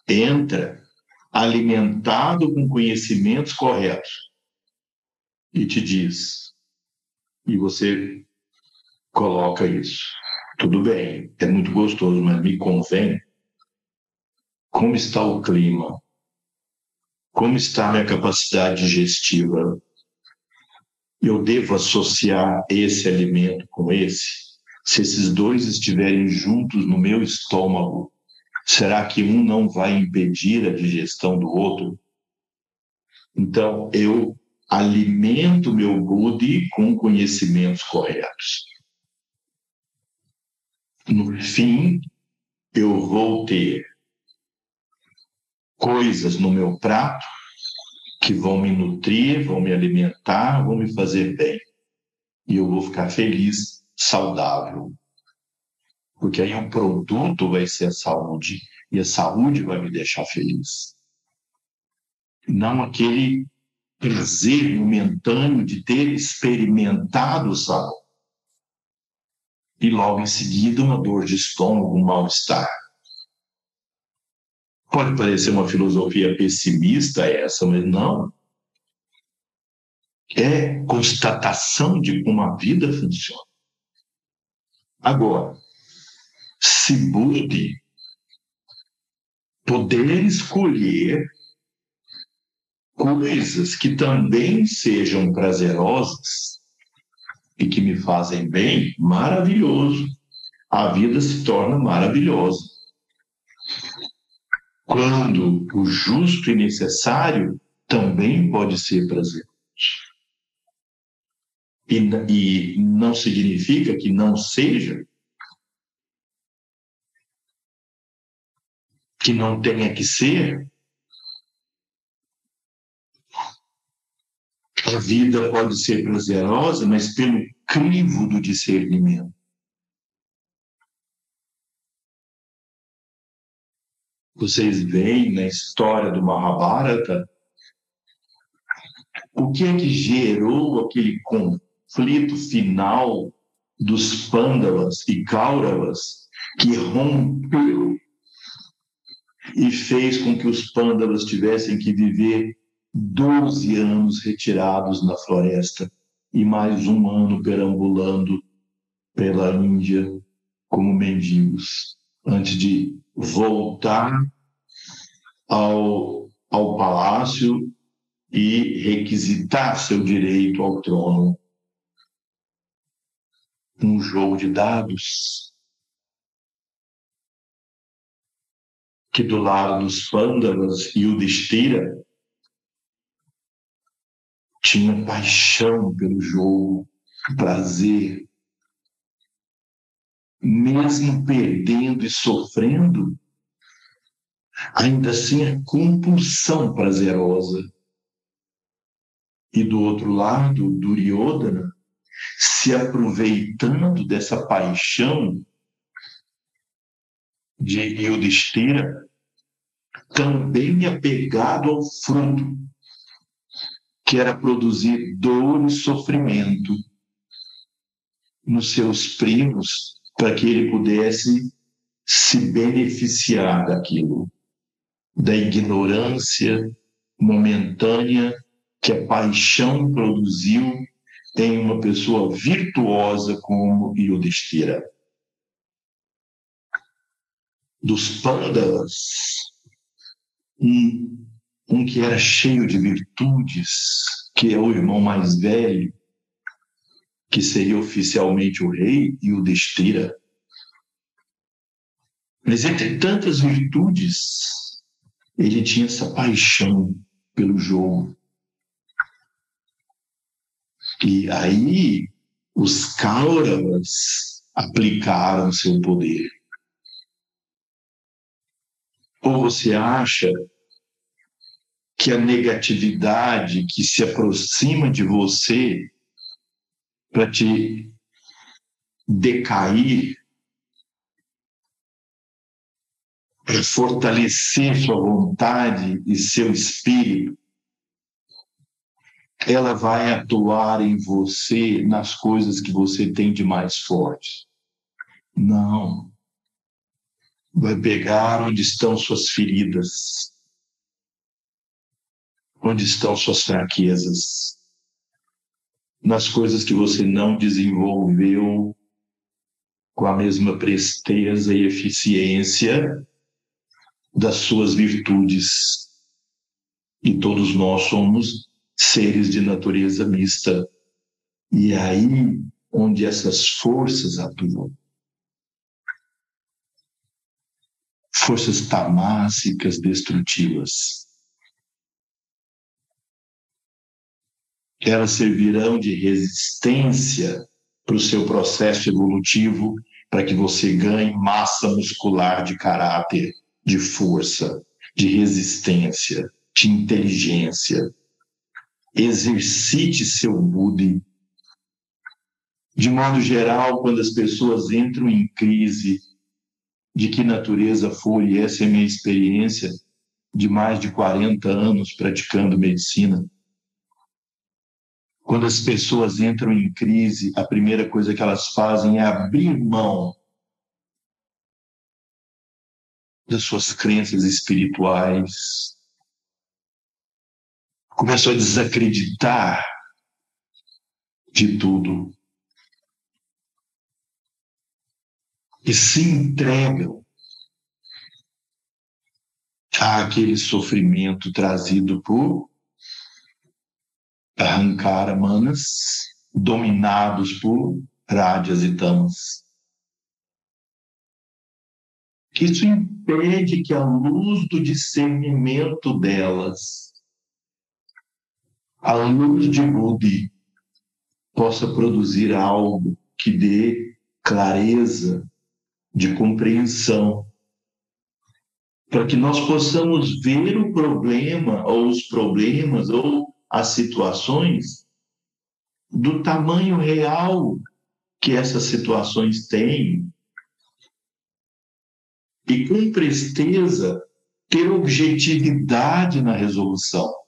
entra alimentado com conhecimentos corretos e te diz, e você coloca isso. Tudo bem, é muito gostoso, mas me convém como está o clima, como está a minha capacidade digestiva. Eu devo associar esse alimento com esse? Se esses dois estiverem juntos no meu estômago, será que um não vai impedir a digestão do outro? Então, eu alimento meu Budi com conhecimentos corretos. No fim, eu vou ter coisas no meu prato que vão me nutrir, vão me alimentar, vão me fazer bem. E eu vou ficar feliz, saudável. Porque aí o produto vai ser a saúde e a saúde vai me deixar feliz. Não aquele prazer momentâneo de ter experimentado o. E logo em seguida uma dor de estômago, um mal-estar. Pode parecer uma filosofia pessimista essa, mas não. É constatação de como a vida funciona. Agora, se busque poder escolher coisas que também sejam prazerosas e que me fazem bem, maravilhoso. A vida se torna maravilhosa quando o justo e necessário também pode ser prazeroso. E, e não significa que não seja, que não tenha que ser. A vida pode ser prazerosa, mas pelo crivo do discernimento. vocês veem na história do Mahabharata, o que é que gerou aquele conflito final dos Pandavas e Kauravas que rompeu e fez com que os Pandavas tivessem que viver 12 anos retirados na floresta e mais um ano perambulando pela Índia como mendigos, antes de voltar ao, ao palácio e requisitar seu direito ao trono. Um jogo de dados que do lado dos Pandavas e o Destira tinha paixão pelo jogo, prazer, mesmo perdendo e sofrendo, ainda assim é compulsão prazerosa. E do outro lado, Duryodhana, se aproveitando dessa paixão de Yudhishthira, também apegado ao fruto, que era produzir dor e sofrimento nos seus primos para que ele pudesse se beneficiar daquilo, da ignorância momentânea que a paixão produziu em uma pessoa virtuosa como Yudhishthira. Dos Pandavas, um, um que era cheio de virtudes, que é o irmão mais velho, que seria oficialmente o rei, e o Destira. Mas entre tantas virtudes, ele tinha essa paixão pelo jogo. E aí os Kauravas aplicaram seu poder. Ou você acha que a negatividade que se aproxima de você para te decair, para fortalecer sua vontade e seu espírito, ela vai atuar em você nas coisas que você tem de mais forte. Não. Vai pegar onde estão suas feridas, onde estão suas fraquezas, nas coisas que você não desenvolveu com a mesma presteza e eficiência das suas virtudes. E todos nós somos seres de natureza mista. E é aí onde essas forças atuam. Forças tamássicas destrutivas. Elas servirão de resistência para o seu processo evolutivo, para que você ganhe massa muscular de caráter, de força, de resistência, de inteligência. Exercite seu Buda. De modo geral, quando as pessoas entram em crise, de que natureza for, e essa é a minha experiência de mais de 40 anos praticando medicina, quando as pessoas entram em crise, a primeira coisa que elas fazem é abrir mão das suas crenças espirituais. Começam a desacreditar de tudo. E se entregam àquele sofrimento trazido por arrancar manas dominados por rádias e tamas. Isso impede que a luz do discernimento delas, a luz de Budi, possa produzir algo que dê clareza de compreensão, para que nós possamos ver o problema ou os problemas ou as situações do tamanho real que essas situações têm e com presteza ter objetividade na resolução.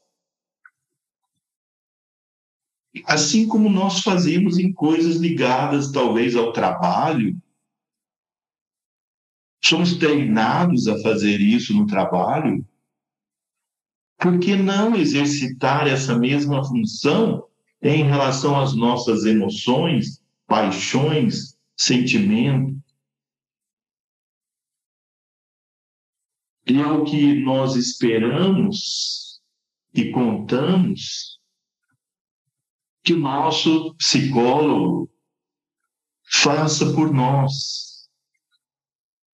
Assim como nós fazemos em coisas ligadas talvez ao trabalho, somos treinados a fazer isso no trabalho, por que não exercitar essa mesma função em relação às nossas emoções, paixões, sentimentos? E é o que nós esperamos e contamos que o nosso psicólogo faça por nós,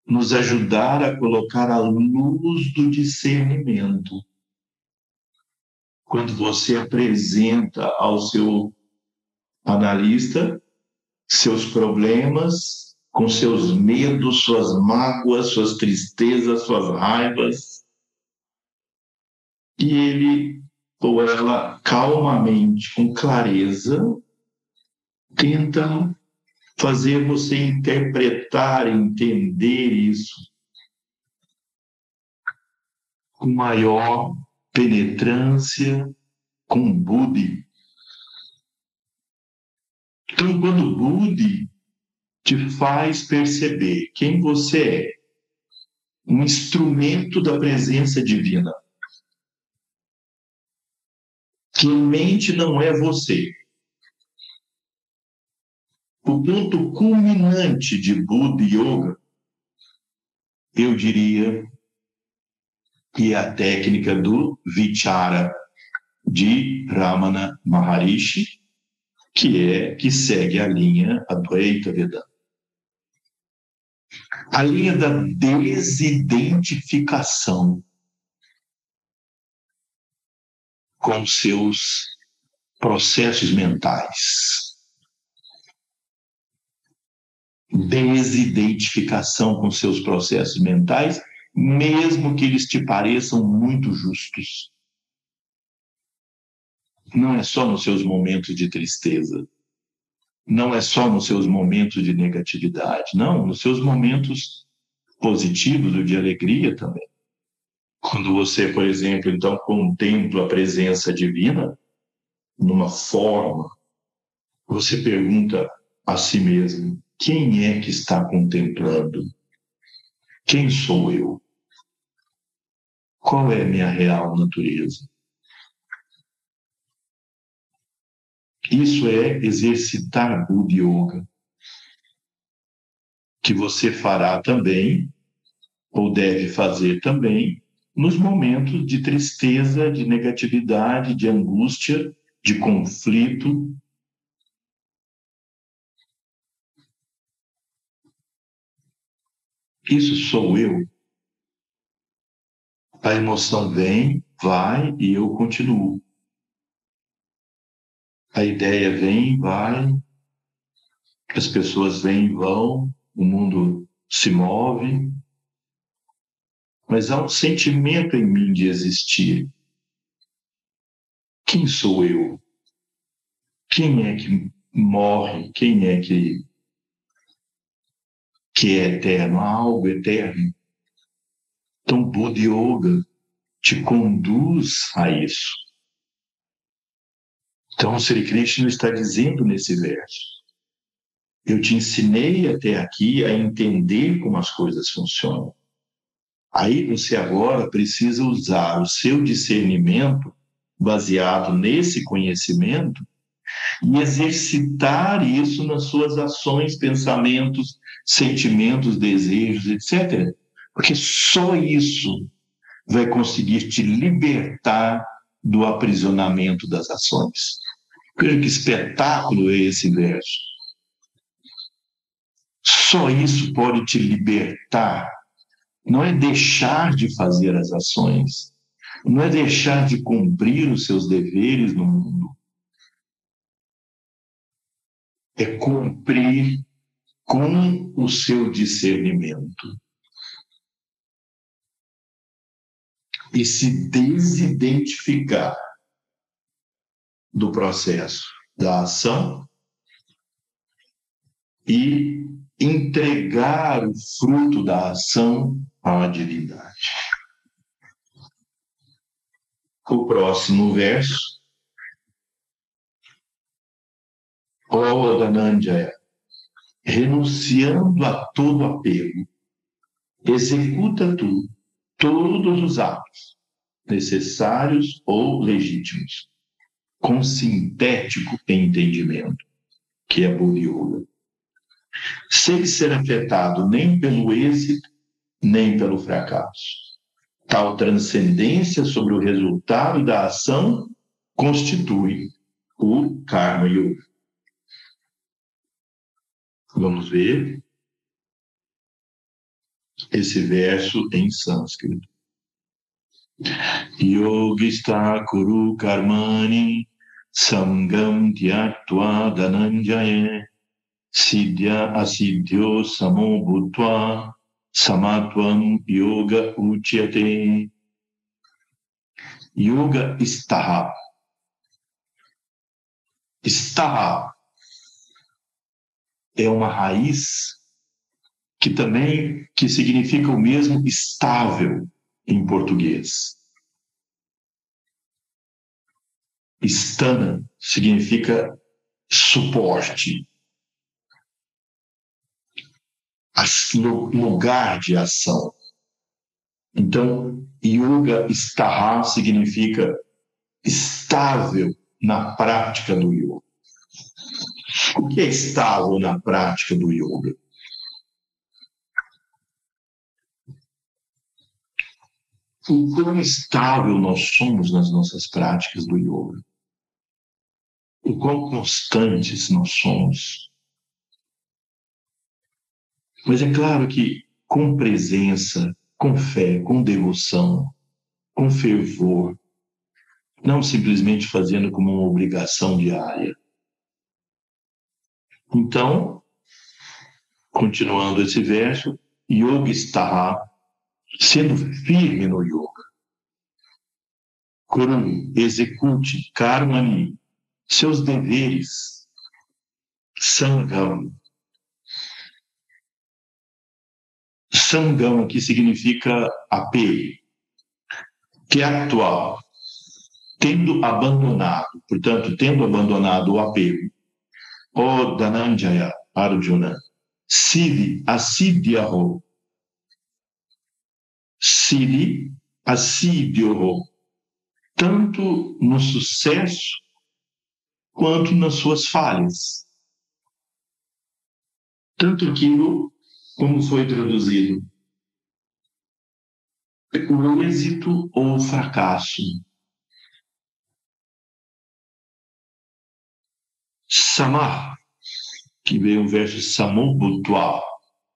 nos ajudar a colocar a luz do discernimento. Quando você apresenta ao seu analista seus problemas, com seus medos, suas mágoas, suas tristezas, suas raivas, e ele ou ela calmamente, com clareza, tenta fazer você interpretar, entender isso com maior penetrância com Budi. Então, quando Budi te faz perceber quem você é, um instrumento da presença divina, que mente não é você. O ponto culminante de Buda Yoga, eu diria, que é a técnica do Vichara de Ramana Maharishi, que é que segue a linha Advaita Vedanta. A linha da desidentificação com seus processos mentais. Desidentificação com seus processos mentais mesmo que eles te pareçam muito justos. Não é só nos seus momentos de tristeza, não é só nos seus momentos de negatividade, não, nos seus momentos positivos ou de alegria também. Quando você, por exemplo, então contempla a presença divina numa forma, você pergunta a si mesmo: quem é que está contemplando? Quem sou eu? Qual é a minha real natureza? Isso é exercitar Buddha Yoga, que você fará também, ou deve fazer também, nos momentos de tristeza, de negatividade, de angústia, de conflito. Isso sou eu. A emoção vem, vai e eu continuo. A ideia vem, vai, as pessoas vêm e vão, o mundo se move, mas há um sentimento em mim de existir. Quem sou eu? Quem é que morre? Quem é que, que é eterno? Há algo eterno. Então, Buddha Yoga te conduz a isso. Então, Sri Krishna está dizendo nesse verso: Eu te ensinei até aqui a entender como as coisas funcionam. Aí você agora precisa usar o seu discernimento baseado nesse conhecimento e exercitar isso nas suas ações, pensamentos, sentimentos, desejos, etc. Porque só isso vai conseguir te libertar do aprisionamento das ações. Veja que espetáculo é esse verso. Só isso pode te libertar não é deixar de fazer as ações, não é deixar de cumprir os seus deveres no mundo, é cumprir com o seu discernimento. E se desidentificar do processo da ação e entregar o fruto da ação à divindade. O próximo verso. Ó Dhananjaya, renunciando a todo apego, executa tu todos os atos, necessários ou legítimos, com sintético entendimento, que é Buddha Yoga sem ser afetado nem pelo êxito, nem pelo fracasso. Tal transcendência sobre o resultado da ação constitui o Karma Yoga. Vamos ver esse verso em sânscrito. Yogista Kuru Karmani Sangam Tyaktva Dhananjaya Siddhya asiddhyo samo bhutva samatvam yoga uchyate. Yoga staha. Staha é uma raiz que também que significa o mesmo estável em português. Stana significa suporte, lugar de ação. Então, yoga staha significa estável na prática do yoga. O que é estável na prática do yoga? O quão estável nós somos nas nossas práticas do yoga. O quão constantes nós somos mas é claro que com presença, com fé, com devoção, com fervor, não simplesmente fazendo como uma obrigação diária. Então, continuando esse verso, yoga está sendo firme no yoga. Kuru, execute karmani, seus deveres, sangam, Sangam, que significa apego, que é atual, tendo abandonado, portanto, tendo abandonado o apego, o Dhananjaya Arjuna, Siri assidiaho. Siri assidiaho. Tanto no sucesso quanto nas suas falhas. Tanto aquilo como foi traduzido. O êxito ou o fracasso. Samar, que veio o verso Samo Butwa.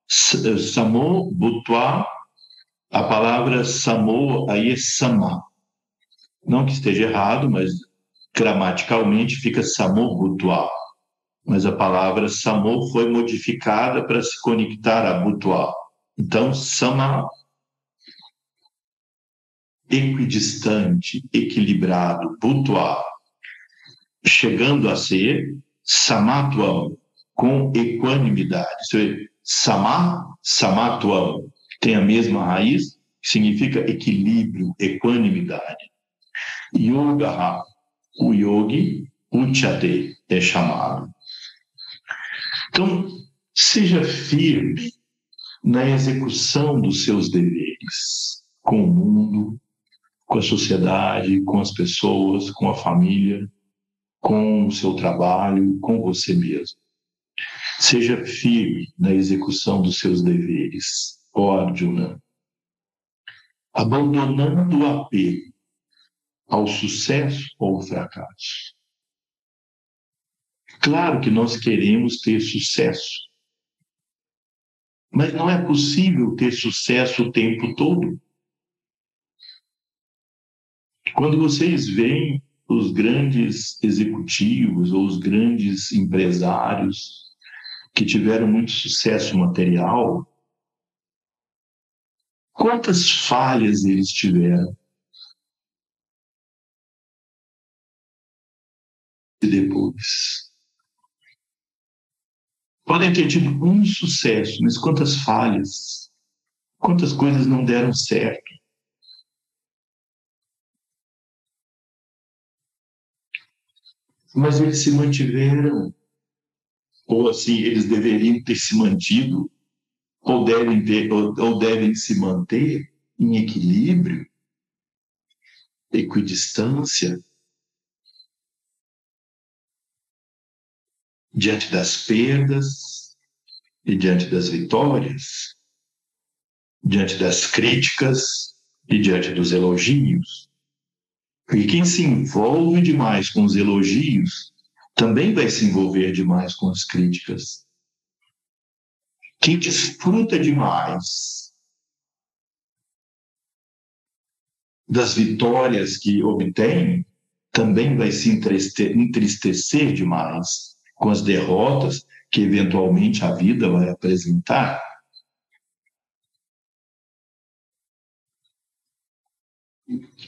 Samo Butwa, a palavra Samo aí é Sama. Não que esteja errado, mas gramaticalmente fica Samo Butwa. Mas a palavra Samo foi modificada para se conectar a Butwa. Então, Sama, equidistante, equilibrado, Butwa, chegando a ser Samatvam, com equanimidade. Isso é, Sama, Samatvam, tem a mesma raiz, que significa equilíbrio, equanimidade. Yoga, o yogi, Uchate é chamado. Então, seja firme na execução dos seus deveres com o mundo, com a sociedade, com as pessoas, com a família, com o seu trabalho, com você mesmo. Seja firme na execução dos seus deveres, ó Arjuna, abandonando o apego ao sucesso ou ao fracasso. Claro que nós queremos ter sucesso, mas não é possível ter sucesso o tempo todo. Quando vocês veem os grandes executivos ou os grandes empresários que tiveram muito sucesso material, quantas falhas eles tiveram? E depois. Podem ter tido um sucesso, mas quantas falhas? Quantas coisas não deram certo? mas eles se mantiveram, ou assim, eles deveriam ter se mantido, ou devem, ter, ou, ou devem se manter em equilíbrio, equidistância, diante das perdas e diante das vitórias, diante das críticas e diante dos elogios. E quem se envolve demais com os elogios também vai se envolver demais com as críticas. Quem desfruta demais das vitórias que obtém também vai se entristecer demais com as derrotas que eventualmente a vida vai apresentar.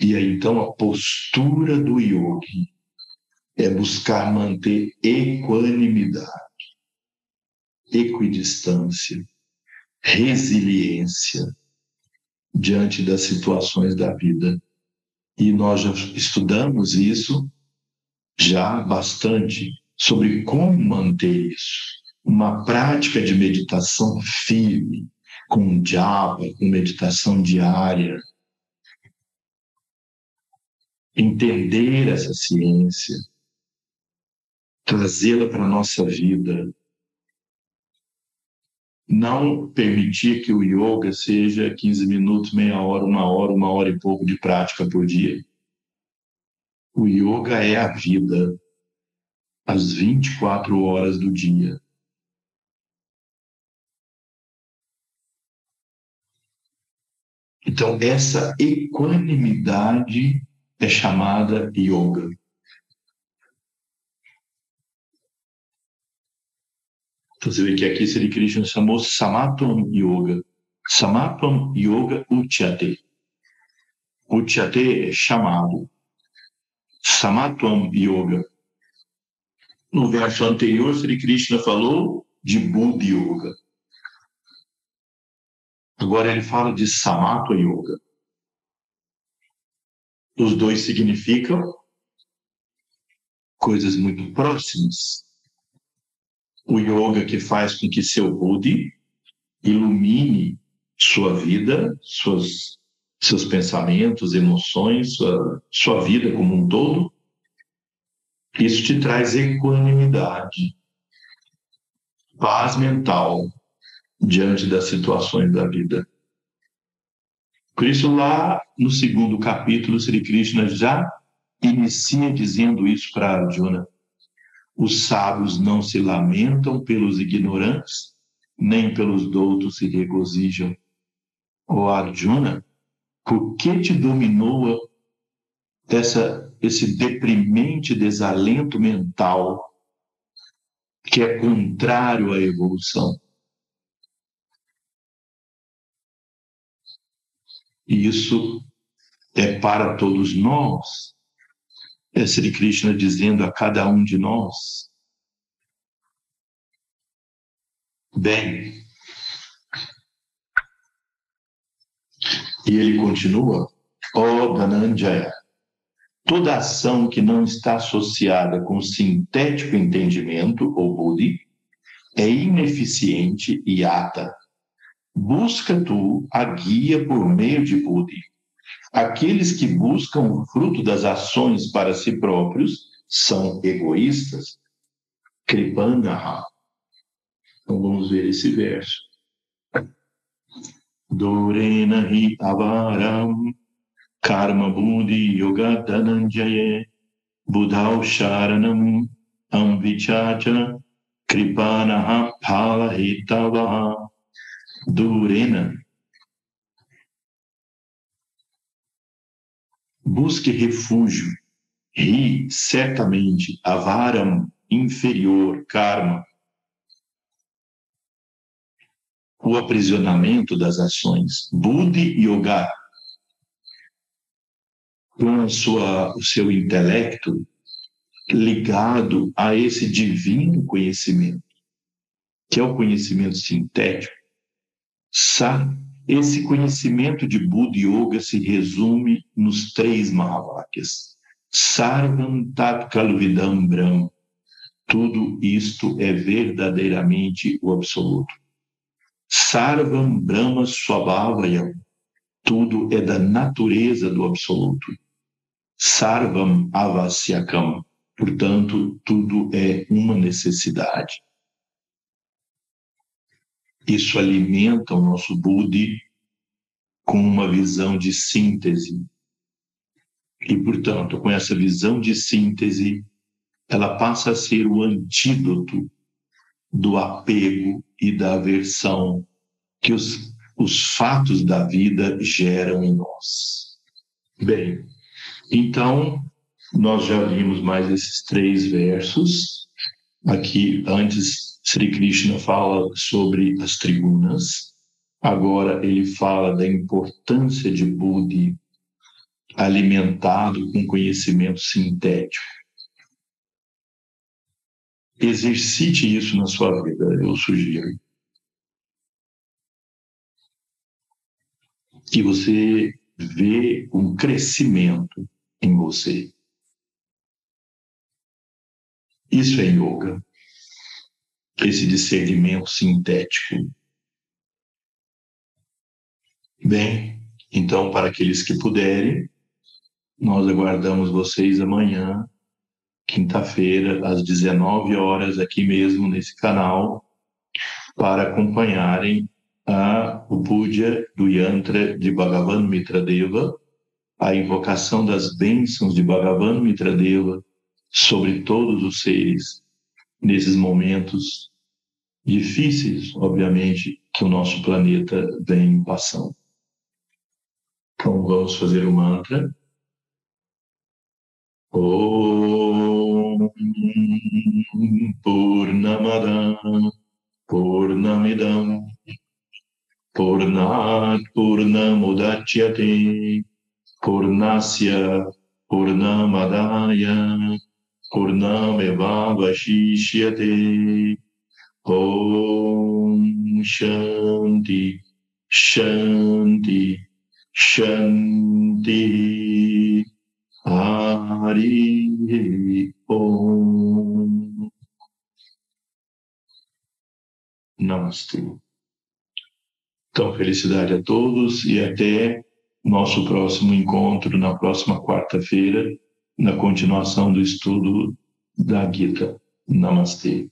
E aí, então, a postura do yogi é buscar manter equanimidade, equidistância, resiliência diante das situações da vida. E nós já estudamos isso já bastante sobre como manter isso. Uma prática de meditação firme, com japa, com meditação diária, entender essa ciência, trazê-la para a nossa vida, não permitir que o yoga seja 15 minutos, meia hora, uma hora, uma hora e pouco de prática por dia. O yoga é a vida, as 24 horas do dia. Então, essa equanimidade é chamada yoga. Então você vê que aqui Sri Krishna chamou Samatvam Yoga. Samatvam Yoga Uchyate. Uchyate é chamado. Samatvam Yoga. No verso anterior, Sri Krishna falou de Buddha Yoga. Agora ele fala de Samatva Yoga. Os dois significam coisas muito próximas. o yoga que faz com que seu Buddhi ilumine sua vida, suas, seus pensamentos, emoções, sua, sua vida como um todo. Isso te traz equanimidade, paz mental diante das situações da vida. Por isso, lá no segundo capítulo, Sri Krishna já inicia dizendo isso para Arjuna. Os sábios não se lamentam pelos ignorantes, nem pelos doutos se regozijam. Ó Arjuna, por que te dominou essa, esse deprimente desalento mental que é contrário à evolução? E isso é para todos nós. É Sri Krishna dizendo a cada um de nós: Bem. E ele continua: Ó oh, Dhananjaya, toda ação que não está associada com sintético entendimento, ou Buddhi, é ineficiente e ata busca tu a guia por meio de Buddhi. Aqueles que buscam o fruto das ações para si próprios são egoístas. Kripanaha. Então vamos ver esse verso. Dorena hi avaram karma buddhi yoga dhananjaye buddhau sharanam amvichacha kripanaha phala hitavaha Durena. Busque refúgio. Ri, certamente, avaram, inferior, karma. O aprisionamento das ações. Buddhi Yoga. Com a sua, o seu intelecto ligado a esse divino conhecimento, que é o conhecimento sintético, Sa, esse conhecimento de Buddha Yoga se resume nos três Mahavakyas. Sarvam Tat Kalvidam Brahm. Tudo isto é verdadeiramente o absoluto. Sarvam Brahma Swabhavayam. Tudo é da natureza do absoluto. Sarvam Avasyakam. Portanto, tudo é uma necessidade. Isso alimenta o nosso Budi com uma visão de síntese. E, portanto, com essa visão de síntese, ela passa a ser o antídoto do apego e da aversão que os, os fatos da vida geram em nós. Bem, então, nós já vimos mais esses três versos. Aqui, antes Sri Krishna fala sobre as tribunas, agora ele fala da importância de Buddhi alimentado com conhecimento sintético. Exercite isso na sua vida, eu sugiro. Que você vê um crescimento em você. Isso é yoga esse discernimento sintético. Bem, então, para aqueles que puderem, nós aguardamos vocês amanhã, quinta-feira, às 19 horas, aqui mesmo nesse canal, para acompanharem a, o Puja do Yantra de Bhagavan Mitradeva, a invocação das bênçãos de Bhagavan Mitradeva sobre todos os seres nesses momentos difíceis, obviamente, que o nosso planeta vem passando. Então vamos fazer o mantra. Om Purnamada Purnamidam Purnat Purnamudachyate Purnasya Purnamadaya Purnamevavashishyate. Om Shanti Shanti Shanti. Hari Om. Namastê. Então, felicidade a todos e até nosso próximo encontro na próxima quarta-feira, na continuação do estudo da Gita. Namastê.